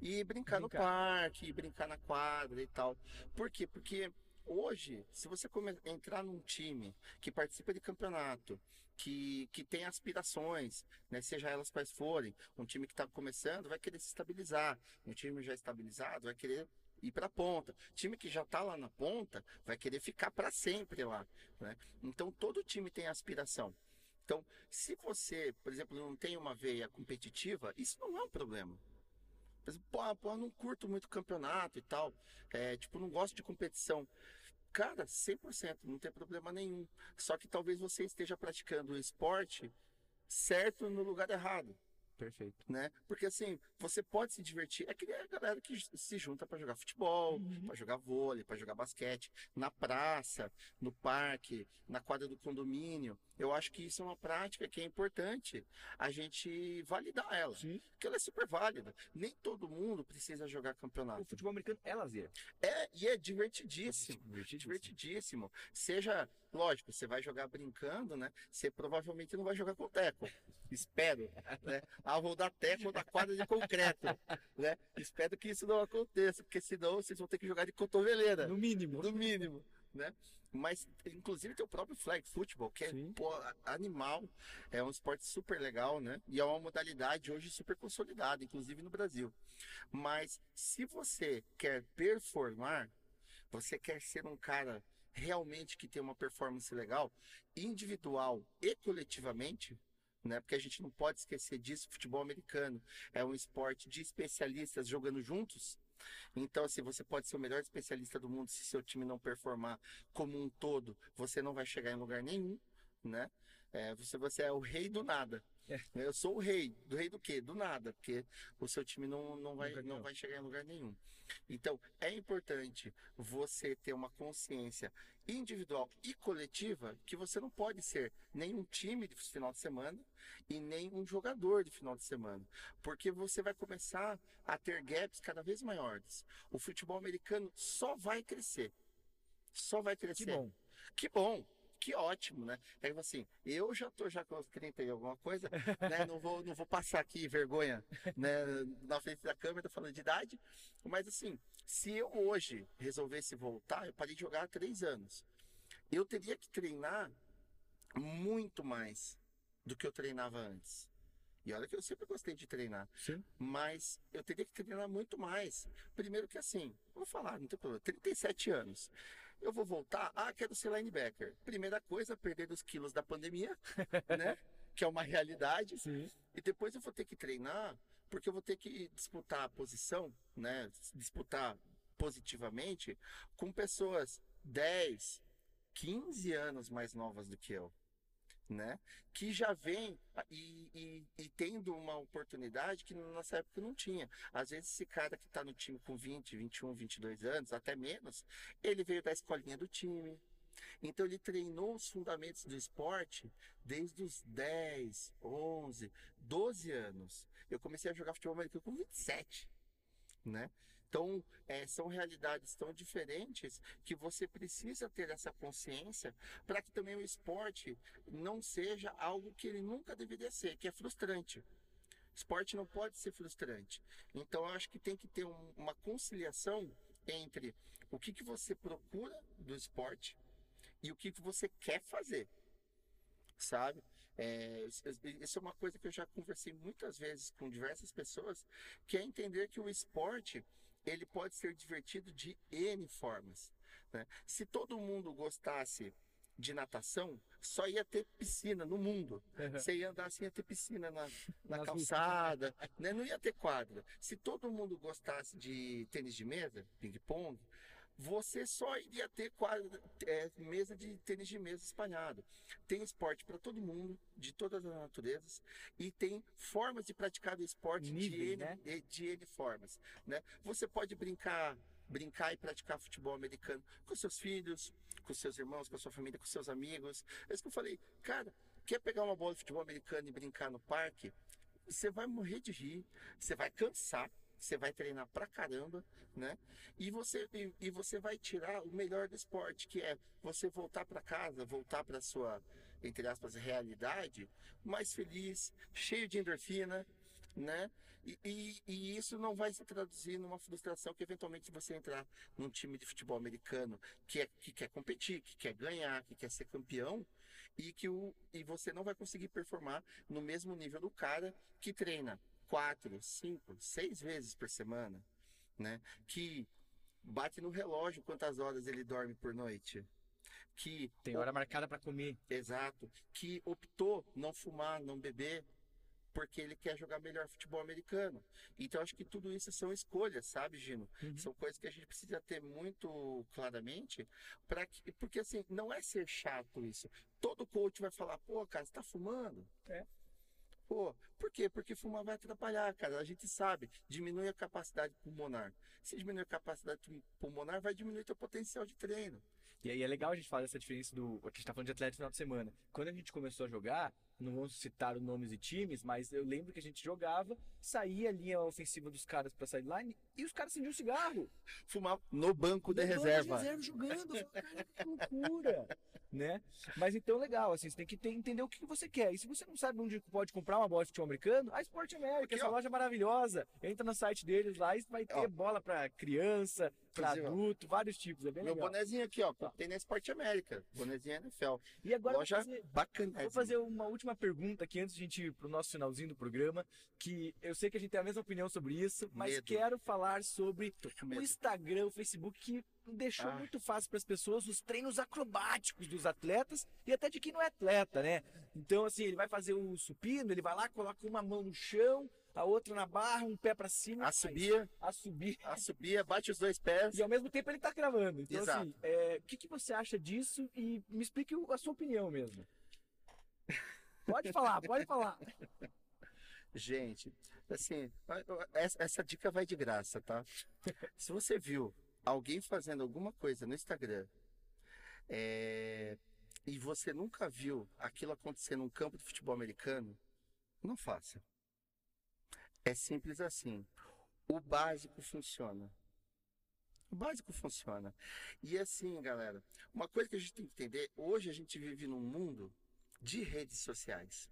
e brincar, brincar. no parque, e brincar na quadra e tal. Por quê? Porque Hoje, se você entrar num time que participa de campeonato, que, que tem aspirações, né, seja elas quais forem, um time que está começando vai querer se estabilizar, um time já estabilizado vai querer ir para a ponta. Time que já está lá na ponta vai querer ficar para sempre lá. Né? Então todo time tem aspiração. Então, se você, por exemplo, não tem uma veia competitiva, isso não é um problema. Pô, pô, não curto muito campeonato e tal. É, tipo, não gosto de competição. Cara, 100%, não tem problema nenhum. Só que talvez você esteja praticando o esporte certo no lugar errado. Perfeito. Né? Porque assim, você pode se divertir. É que nem a galera que se junta para jogar futebol, uhum. para jogar vôlei, para jogar basquete, na praça, no parque, na quadra do condomínio. Eu acho que isso é uma prática que é importante a gente validar ela. Sim. Porque ela é super válida. Nem todo mundo precisa jogar campeonato. O futebol americano é lazer. É, e é divertidíssimo. Divertidíssimo. divertidíssimo. Seja, lógico, você vai jogar brincando, né? Você provavelmente não vai jogar com teco. Espero, né? Ah, vou dar teco da quadra de concreto, né? Espero que isso não aconteça, porque senão vocês vão ter que jogar de cotoveleira. No mínimo. No mínimo né? Mas, inclusive, tem o próprio flag football, que é pô, animal, é um esporte super legal, né? E é uma modalidade hoje super consolidada, inclusive no Brasil. Mas, se você quer performar, você quer ser um cara realmente que tem uma performance legal, individual e coletivamente, né? Porque a gente não pode esquecer disso. Futebol americano é um esporte de especialistas jogando juntos. Então, assim, você pode ser o melhor especialista do mundo, se seu time não performar como um todo, você não vai chegar em lugar nenhum, né? É, você, você é o rei do nada. É. Eu sou o rei. Do rei do quê? Do nada, porque o seu time não, não, vai, não vai chegar em lugar nenhum. Então, é importante você ter uma consciência individual e coletiva que você não pode ser nem um time de final de semana e nem um jogador de final de semana. Porque você vai começar a ter gaps cada vez maiores. O futebol americano só vai crescer. Só vai crescer. Que bom. Que bom que ótimo, né? É assim, eu já tô já com os 30 e alguma coisa, né? [LAUGHS] Não vou, não vou passar aqui vergonha, né? Na frente da câmera falando de idade, mas assim, se eu hoje resolvesse voltar, eu parei de jogar há três anos. Eu teria que treinar muito mais do que eu treinava antes. E olha que eu sempre gostei de treinar. Sim. Mas eu teria que treinar muito mais. Primeiro que assim, vou falar, não tem problema, 37 anos. Eu vou voltar, ah, quero ser linebacker. Primeira coisa, perder os quilos da pandemia, [LAUGHS] né? Que é uma realidade. Sim. E depois eu vou ter que treinar, porque eu vou ter que disputar a posição, né? Disputar positivamente com pessoas 10, 15 anos mais novas do que eu. Né? Que já vem e, e, e, tendo uma oportunidade que na nossa época não tinha. Às vezes esse cara que está no time com 20, 21, 22 anos, até menos, ele veio da escolinha do time. Então ele treinou os fundamentos do esporte desde os 10, 11, 12 anos. Eu comecei a jogar futebol americano com 27, né? Então, é, são realidades tão diferentes que você precisa ter essa consciência para que também o esporte não seja algo que ele nunca deveria ser, que é frustrante. Esporte não pode ser frustrante. Então, eu acho que tem que ter um, uma conciliação entre o que, que você procura do esporte e o que, que você quer fazer. Sabe? É, isso é uma coisa que eu já conversei muitas vezes com diversas pessoas, que é entender que o esporte ele pode ser divertido de N formas. Né? Se todo mundo gostasse de natação, só ia ter piscina no mundo. Uhum. Você ia andar assim, ia ter piscina na, na calçada, né? não ia ter quadra. Se todo mundo gostasse de tênis de mesa, ping-pong, você só iria ter quadra, é, mesa de tênis de mesa espalhado. Tem esporte para todo mundo, de todas as naturezas, e tem formas de praticar o esporte Níveis, de, né? de N formas. Né? Você pode brincar brincar e praticar futebol americano com seus filhos, com seus irmãos, com a sua família, com seus amigos. É isso que eu falei, cara, quer pegar uma bola de futebol americano e brincar no parque? Você vai morrer de rir, você vai cansar, você vai treinar pra caramba, né? E você, e, e você vai tirar o melhor do esporte, que é você voltar para casa, voltar para sua, entre aspas, realidade, mais feliz, cheio de endorfina, né? E, e, e, isso não vai se traduzir numa frustração que eventualmente você entrar num time de futebol americano que, é, que quer competir, que quer ganhar, que quer ser campeão e que o, e você não vai conseguir performar no mesmo nível do cara que treina quatro, cinco, seis vezes por semana, né? Que bate no relógio quantas horas ele dorme por noite. Que tem hora marcada para comer. Exato. Que optou não fumar, não beber, porque ele quer jogar melhor futebol americano. Então acho que tudo isso são escolhas, sabe, Gino? Uhum. São coisas que a gente precisa ter muito claramente para que porque assim, não é ser chato isso. Todo coach vai falar: "Pô, cara, você tá fumando?" É. Pô, por quê? Porque fumar vai atrapalhar, cara. A gente sabe, diminui a capacidade pulmonar. Se diminuir a capacidade pulmonar, vai diminuir o potencial de treino. E aí é legal a gente falar dessa diferença do. a gente tá falando de atleta no final de semana. Quando a gente começou a jogar, não vamos citar os nomes de times, mas eu lembro que a gente jogava, saía a linha ofensiva dos caras pra sideline e os caras acendiam um cigarro. Fumar no banco de no reserva. Banco de reserva jogando. cara, que loucura. [LAUGHS] né? Mas então, legal, assim, você tem que ter, entender o que você quer. E se você não sabe onde pode comprar uma bola de futebol americano, a Sport América, essa ó. loja maravilhosa. Entra no site deles lá e vai ter ó. bola pra criança, pra adulto, vários tipos. É bem Meu legal. bonezinho aqui, ó, tem na Sport América. Bonezinho NFL. E agora loja vou fazer, bacana. Vou fazer uma última pergunta aqui antes de a gente ir pro nosso finalzinho do programa, que eu sei que a gente tem a mesma opinião sobre isso, mas medo. quero falar sobre o Instagram, o Facebook, que deixou ah. muito fácil para as pessoas os treinos acrobáticos dos atletas e até de quem não é atleta, né? Então, assim, ele vai fazer o supino, ele vai lá, coloca uma mão no chão, a outra na barra, um pé para cima. A subia. A subir. A subia, bate os dois pés. E ao mesmo tempo ele tá gravando. Então, Exato. assim, é, o que, que você acha disso? E me explique a sua opinião mesmo. Pode falar, pode falar. Gente, assim, essa dica vai de graça, tá? [LAUGHS] Se você viu alguém fazendo alguma coisa no Instagram é, e você nunca viu aquilo acontecer num campo de futebol americano, não faça. É simples assim. O básico funciona. O básico funciona. E assim, galera, uma coisa que a gente tem que entender, hoje a gente vive num mundo de redes sociais.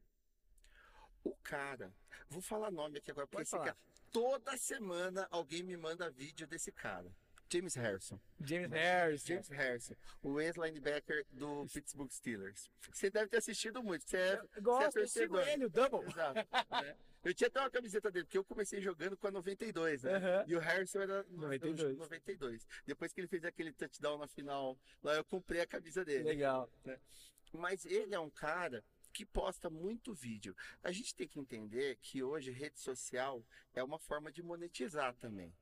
O cara, vou falar nome aqui agora, porque esse cara, toda semana alguém me manda vídeo desse cara. James Harrison. James Harrison. James Harrison, o ex-linebacker do Pittsburgh Steelers. Você deve ter assistido muito. Você é, eu gosto, você é ele, o Double. Exato. né? Eu tinha até uma camiseta dele, porque eu comecei jogando com a 92, né? Uhum. E o Harrison era 92. 92. Depois que ele fez aquele touchdown na final, lá eu comprei a camisa dele. Legal. Né? Mas ele é um cara que posta muito vídeo. A gente tem que entender que hoje rede social é uma forma de monetizar também.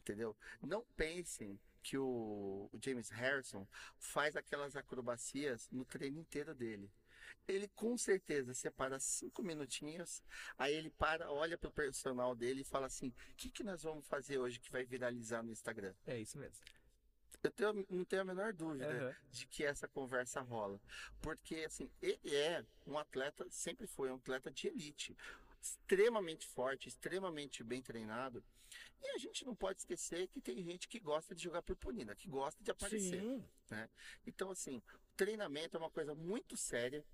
Entendeu? Não pensem que o, James Harrison faz aquelas acrobacias no treino inteiro dele. Ele com certeza separa cinco minutinhos, aí ele para, olha pro personal dele e fala assim: o que, que nós vamos fazer hoje que vai viralizar no Instagram? É isso mesmo. Eu tenho, não tenho a menor dúvida Aham. de que essa conversa rola. Porque, assim, ele é um atleta, sempre foi um atleta de elite. Extremamente forte, extremamente bem treinado. E a gente não pode esquecer que tem gente que gosta de jogar purpurina, que gosta de aparecer. Sim. Então, assim, treinamento é uma coisa muito séria.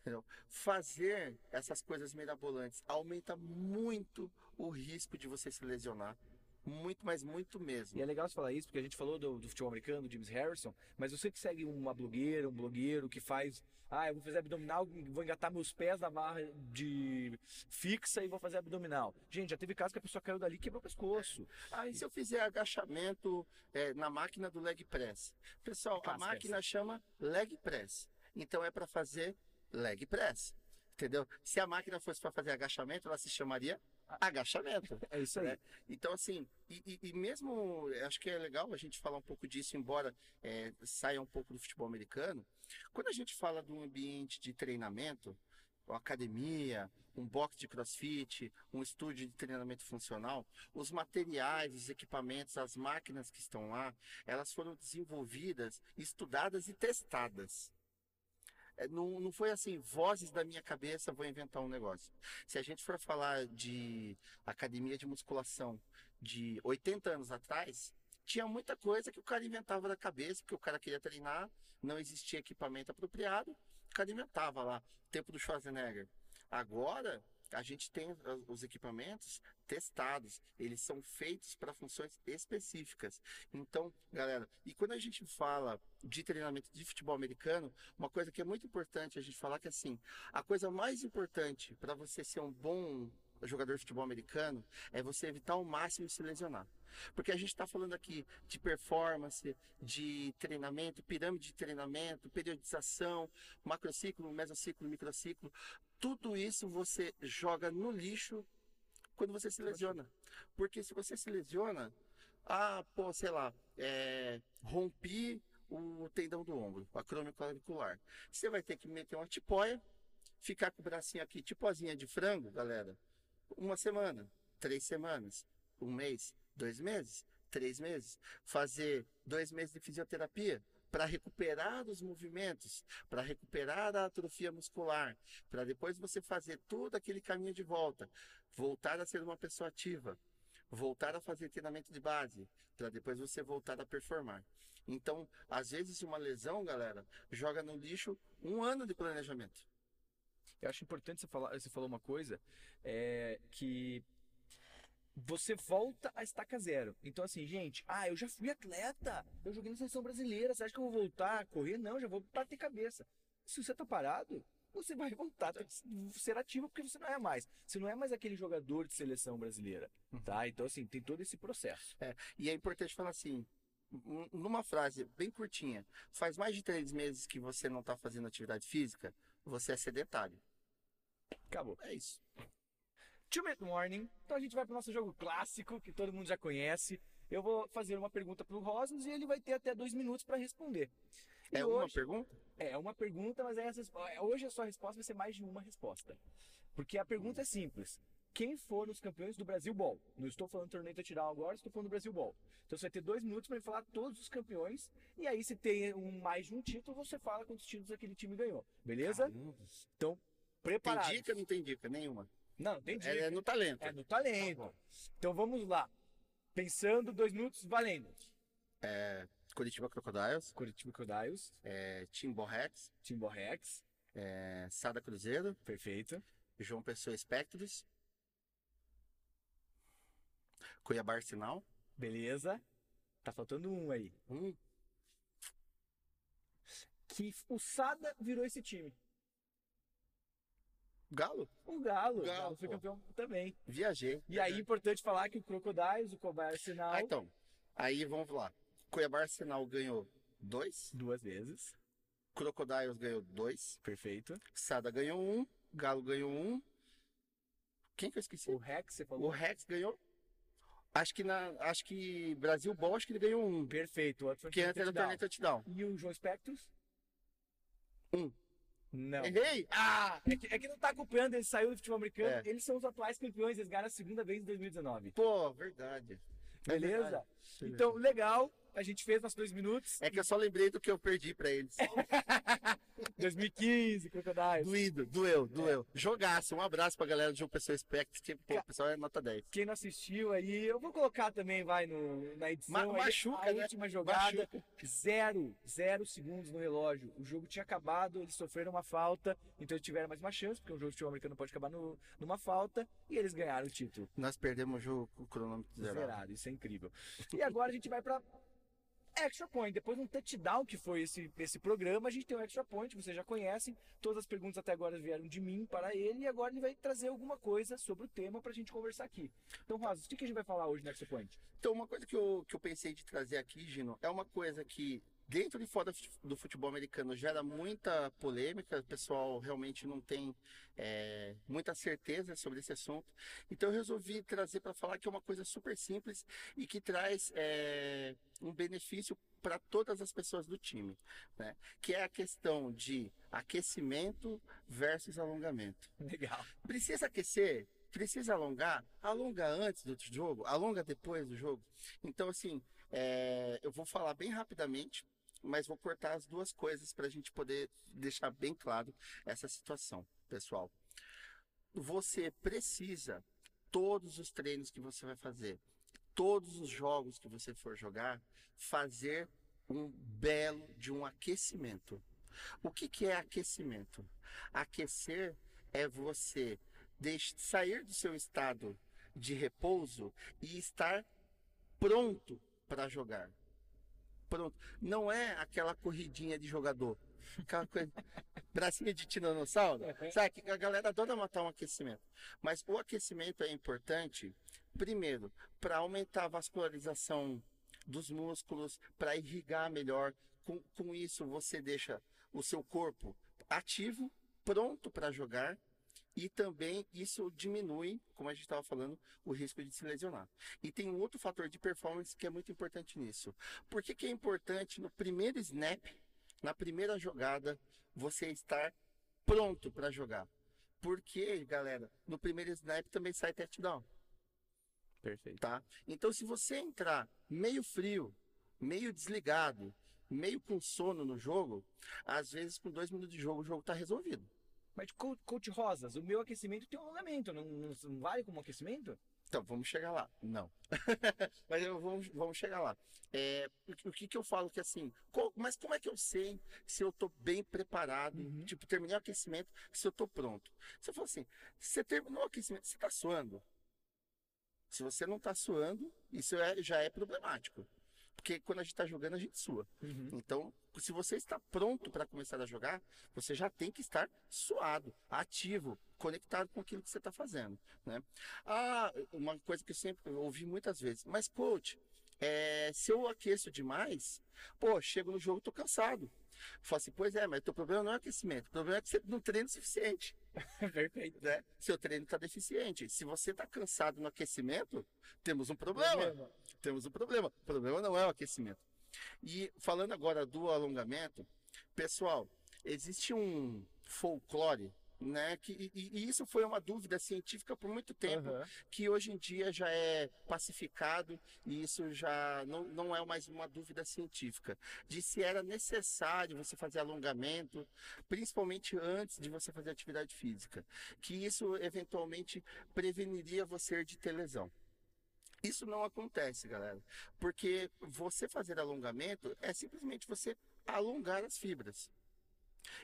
entendeu? Fazer essas coisas mirabolantes aumenta muito o risco de você se lesionar. Muito, mas muito mesmo. E é legal você falar isso, porque a gente falou do, do futebol americano, do James Harrison, mas você que segue uma blogueira, um blogueiro que faz, ah, eu vou fazer abdominal, vou engatar meus pés na barra de fixa e vou fazer abdominal. Gente, já teve caso que a pessoa caiu dali e quebrou o pescoço. Aí Ah, se eu fizer agachamento é, na máquina do leg press. Pessoal, a máquina chama leg press. Então é para fazer leg press. Entendeu? Se a máquina fosse para fazer agachamento, ela se chamaria agachamento. É isso aí. né? Então, assim, e, e- mesmo, acho que é legal a gente falar um pouco disso, embora é, saia um pouco do futebol americano. Quando a gente fala de um ambiente de treinamento, uma academia, um box de crossfit, um estúdio de treinamento funcional, os materiais, os equipamentos, as máquinas que estão lá, elas foram desenvolvidas, estudadas e testadas. É, Não, não foi assim, vozes da minha cabeça, vou inventar um negócio. Se a gente for falar de academia de musculação de 80 anos atrás, tinha muita coisa que o cara inventava da cabeça, porque o cara queria treinar, não existia equipamento apropriado, o cara inventava lá, tempo do Schwarzenegger. Agora, a gente tem os- os equipamentos testados, eles são feitos para funções específicas. Então, galera, e quando a gente fala de treinamento de futebol americano, uma coisa que é muito importante a gente falar que assim, a coisa mais importante para você ser um bom jogador de futebol americano é você evitar ao máximo se lesionar. Porque a gente está falando aqui de performance, de treinamento, pirâmide de treinamento, periodização, macrociclo, mesociclo, microciclo. Tudo isso você joga no lixo quando você se lesiona. Porque se você se lesiona, ah, pô, sei lá, é, rompi o tendão do ombro, o acrômio clavicular. Você vai ter que meter uma tipóia, ficar com o bracinho aqui, tipo asinha de frango, galera. Uma semana, três semanas, um mês, dois meses, três meses. Fazer dois meses de fisioterapia para recuperar os movimentos, para recuperar a atrofia muscular, para depois você fazer todo aquele caminho de volta, voltar a ser uma pessoa ativa, voltar a fazer treinamento de base, para depois você voltar a performar. Então, às vezes uma lesão, galera, joga no lixo um ano de planejamento. Eu acho importante você falar, você falou uma coisa, é, que você volta a estaca zero. Então, assim, gente, ah, eu já fui atleta, eu joguei na seleção brasileira, você acha que eu vou voltar a correr? Não, já vou bater cabeça. Se você tá parado, você vai voltar a ser ativo porque você não é mais. Você não é mais aquele jogador de seleção brasileira, tá? Então, assim, tem todo esse processo. E é importante falar assim, numa frase bem curtinha, faz mais de três meses que você não está fazendo atividade física, você é sedentário. Acabou. É isso. Two Minute Morning. Então a gente vai pro nosso jogo clássico, que todo mundo já conhece. Eu vou fazer uma pergunta pro Rosas e ele vai ter até dois minutos para responder. E É uma hoje, pergunta? é uma pergunta, mas é essa, hoje a sua resposta vai ser mais de uma resposta. Porque a pergunta é simples. Quem foram os campeões do Brasil Ball? Não estou falando do torneio touchdown agora, estou falando do Brasil Ball. Então você vai ter dois minutos para falar todos os campeões. E aí, se tem um, mais de um título, você fala quantos títulos aquele time ganhou. Beleza? Caramba. Então, Tem preparados. dica ou não tem dica? Nenhuma. Não, dica. É, é no talento. É no talento. Então vamos lá. Pensando, dois minutos, valendo. Curitiba Crocodiles, Curitiba Crocodiles, é, Timbo Rex, Timbo Rex, é, Sada Cruzeiro, perfeito. João Pessoa Espectros, Cuiabá Arsenal, Beleza. Tá faltando um aí. hum, Que o Sada virou esse time. Galo, O Galo. O Galo, Galo foi campeão também. viajei. E aí, importante falar que o Crocodiles, o Cobar Arsenal, Ah, então, aí vamos lá. Cuiabá Arsenal ganhou dois, duas vezes. Crocodiles ganhou dois, Perfeito. Sada ganhou um, Galo ganhou um. Quem que eu esqueci? O Rex, você O falou. Rex ganhou. Acho que na, acho que Brasil Ball acho que ele ganhou um. Perfeito. O outro foi Que antes era o touchdown. E o João Spectros? Não. Errei? Ah! É que, é que não tá acompanhando, ele saiu do futebol americano, É. eles são os atuais campeões, eles ganharam a segunda vez em 2019. Pô, verdade. É Beleza? verdade. Então, legal, a gente fez nossos dois minutos. É que eu só lembrei do que eu perdi pra eles. [LAUGHS] 2015, Crocodiles. Doído, doeu, doeu. Jogaço. Um abraço pra galera do Jogo Pessoa Spectre, que pô, o pessoal é nota 10. Quem não assistiu aí, eu vou colocar também, vai, no, na edição. Ma- aí, machuca, a né? última jogada, Machuca. zero, zero segundos no relógio. O jogo tinha acabado, eles sofreram uma falta, então eles tiveram mais uma chance, porque um jogo de futebol americano pode acabar no- numa falta, e eles ganharam o título. Nós perdemos o jogo com o cronômetro zerado. Zerado, isso é incrível. E agora a gente vai pra Extra Point. Depois de um touchdown que foi esse, esse programa, a gente tem o Extra Point, vocês já conhecem. Todas as perguntas até agora vieram de mim para ele, e agora ele vai trazer alguma coisa sobre o tema pra gente conversar aqui. Então, Rosa, o que que a gente vai falar hoje no Extra Point? Então, uma coisa que eu, que eu pensei de trazer aqui, Gino, é uma coisa que dentro e fora do futebol americano gera muita polêmica, o pessoal realmente não tem é, muita certeza sobre esse assunto. Então, eu resolvi trazer para falar que é uma coisa super simples e que traz é, um benefício para todas as pessoas do time, né? que é a questão de aquecimento versus alongamento. Legal. Precisa aquecer? Precisa alongar? Alonga antes do jogo, alonga depois do jogo. Então, assim, é, eu vou falar bem rapidamente, mas vou cortar as duas coisas para a gente poder deixar bem claro essa situação, pessoal. Você precisa, todos os treinos que você vai fazer, todos os jogos que você for jogar, fazer um belo de um aquecimento. O que, que é aquecimento? Aquecer é você deix- sair do seu estado de repouso e estar pronto para jogar. Pronto. Não é aquela corridinha de jogador. Aquela coisa, [LAUGHS] bracinha de tiranossauro. Sabe que a galera adora matar um aquecimento. Mas o aquecimento é importante, primeiro, para aumentar a vascularização dos músculos, para irrigar melhor. Com, com isso, você deixa o seu corpo ativo, pronto para jogar. E também isso diminui, como a gente estava falando, o risco de se lesionar. E tem um outro fator de performance que é muito importante nisso. Por que, que é importante no primeiro snap, na primeira jogada, você estar pronto para jogar? Porque, galera, no primeiro snap também sai touchdown Perfeito. tá? Então, se você entrar meio frio, meio desligado, meio com sono no jogo, às vezes com dois minutos de jogo o jogo tá resolvido. Mas, Co- Coach Rosas, o meu aquecimento tem um alongamento, não, não, não vale como aquecimento? Então, vamos chegar lá. Não. [LAUGHS] mas eu, vamos, vamos chegar lá. É, o, que- o que que eu falo que assim, co- mas como é que eu sei se eu tô bem preparado, Uhum. tipo, terminei o aquecimento, se eu tô pronto? Você falou assim, você terminou o aquecimento, você tá suando? Se você não tá suando, isso é- já é problemático. Porque quando a gente tá jogando, a gente sua. Então, se você está pronto para começar a jogar, você já tem que estar suado, ativo, conectado com aquilo que você está fazendo, né? Ah, uma coisa que eu sempre ouvi muitas vezes, mas coach, é, se eu aqueço demais, pô, chego no jogo e tô cansado. Eu falo assim, pois é, mas o teu problema não é aquecimento, o problema é que você não treina o suficiente, [LAUGHS] Perfeito. né? Seu treino está deficiente. Se você está cansado no aquecimento, temos um problema temos um problema. O problema não é o aquecimento. E falando agora do alongamento, pessoal, existe um folclore, né? Que, e, e isso foi uma dúvida científica por muito tempo, Aham. que hoje em dia já é pacificado e isso já não, não é mais uma dúvida científica. De se era necessário você fazer alongamento, principalmente antes de você fazer atividade física. Que isso eventualmente preveniria você de ter lesão. Isso não acontece, galera. Porque você fazer alongamento é simplesmente você alongar as fibras.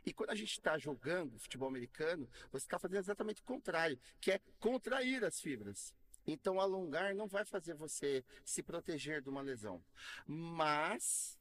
E quando a gente está jogando futebol americano, você está fazendo exatamente o contrário, que é contrair as fibras. Então, alongar não vai fazer você se proteger de uma lesão. Mas,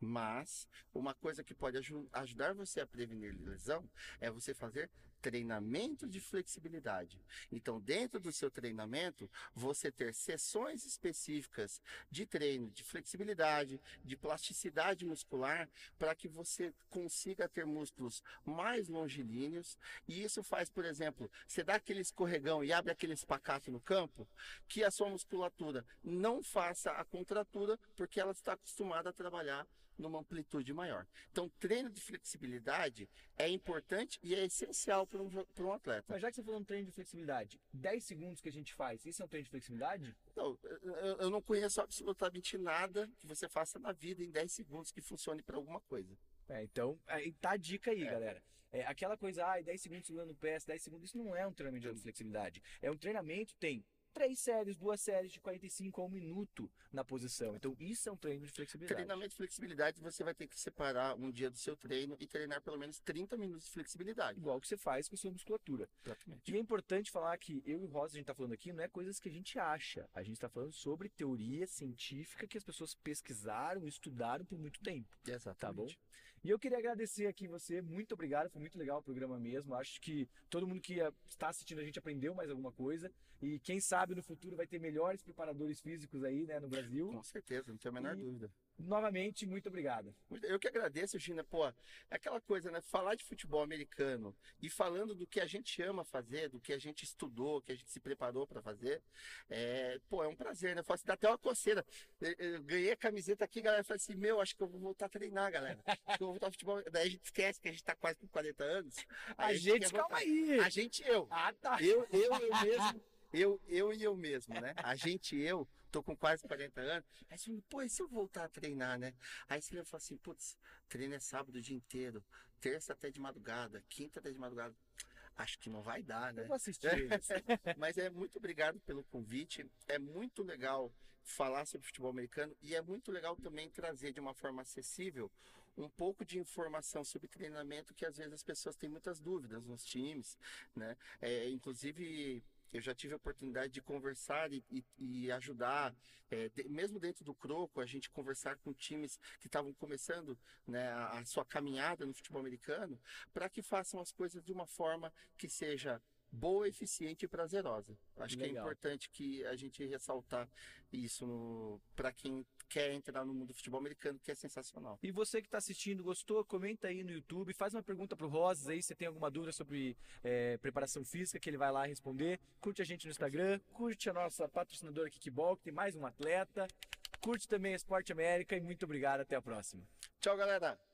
mas, uma coisa que pode aju- ajudar você a prevenir lesão é você fazer treinamento de flexibilidade. Então, dentro do seu treinamento, você ter sessões específicas de treino de flexibilidade, de plasticidade muscular, para que você consiga ter músculos mais longilíneos. E isso faz, por exemplo, você dá aquele escorregão e abre aquele espacato no campo, que a sua musculatura não faça a contratura, porque ela está acostumada a trabalhar numa amplitude maior. Então, treino de flexibilidade é importante e é essencial para um, um atleta. Mas já que você falou um treino de flexibilidade, 10 segundos que a gente faz, isso é um treino de flexibilidade? Não, eu, eu não conheço absolutamente nada que você faça na vida em 10 segundos que funcione para alguma coisa. É, então, aí tá a dica aí, é. galera. É, aquela coisa, ah, 10 segundos segurando o pé, 10 segundos, isso não é um treinamento de flexibilidade. É um treinamento, tem três séries, duas séries de 45 a um minuto na posição. Então, isso é um treino de flexibilidade. Treinamento de flexibilidade, você vai ter que separar um dia do seu treino e treinar pelo menos 30 minutos de flexibilidade. Igual que você faz com a sua musculatura. Exatamente. E é importante falar que eu e o Rosa, a gente está falando aqui, não é coisas que a gente acha. A gente está falando sobre teoria científica que as pessoas pesquisaram, estudaram por muito tempo. Exatamente. Tá bom? E eu queria agradecer aqui você, muito obrigado, foi muito legal o programa mesmo. Acho que todo mundo que está assistindo a gente aprendeu mais alguma coisa. E quem sabe no futuro vai ter melhores preparadores físicos aí, né, no Brasil. Com certeza, não tenho a menor e... dúvida novamente, muito obrigado. Eu que agradeço, Gina. Pô, é aquela coisa, né? Falar de futebol americano e falando do que a gente ama fazer, do que a gente estudou, que a gente se preparou para fazer, é, pô, é um prazer, né? Faço, dá até uma coceira. Eu, eu ganhei a camiseta aqui, galera falou assim: Meu, acho que eu vou voltar a treinar, galera. Eu vou voltar ao futebol. Daí a gente esquece que a gente tá quase com 40 anos. A, gente, gente calma aí. A gente, eu. Ah, tá. Eu, eu, eu mesmo. Eu, eu e eu mesmo, né? A gente eu tô com quase 40 anos. Aí você pô, e se eu voltar a treinar, né? Aí você fala assim, putz, treino é sábado o dia inteiro, terça até de madrugada, quinta até de madrugada. Acho que não vai dar, né? Eu vou assistir. [LAUGHS] Mas é muito obrigado pelo convite. É muito legal falar sobre futebol americano e é muito legal também trazer de uma forma acessível um pouco de informação sobre treinamento que às vezes as pessoas têm muitas dúvidas nos times, né? É, inclusive eu já tive a oportunidade de conversar e, e, e ajudar, é, de, mesmo dentro do Croco, a gente conversar com times que estavam começando né, a, a sua caminhada no futebol americano, para que façam as coisas de uma forma que seja boa, eficiente e prazerosa. Acho Legal. que é importante que a gente ressaltar isso para quem quer entrar no mundo do futebol americano, que é sensacional. E você que está assistindo, gostou? Comenta aí no YouTube, faz uma pergunta para o Rosas aí, se tem alguma dúvida sobre é, preparação física, que ele vai lá responder. Curte a gente no Instagram, curte a nossa patrocinadora Kickball, que tem mais um atleta. Curte também a Esporte América e muito obrigado, até a próxima. Tchau, galera!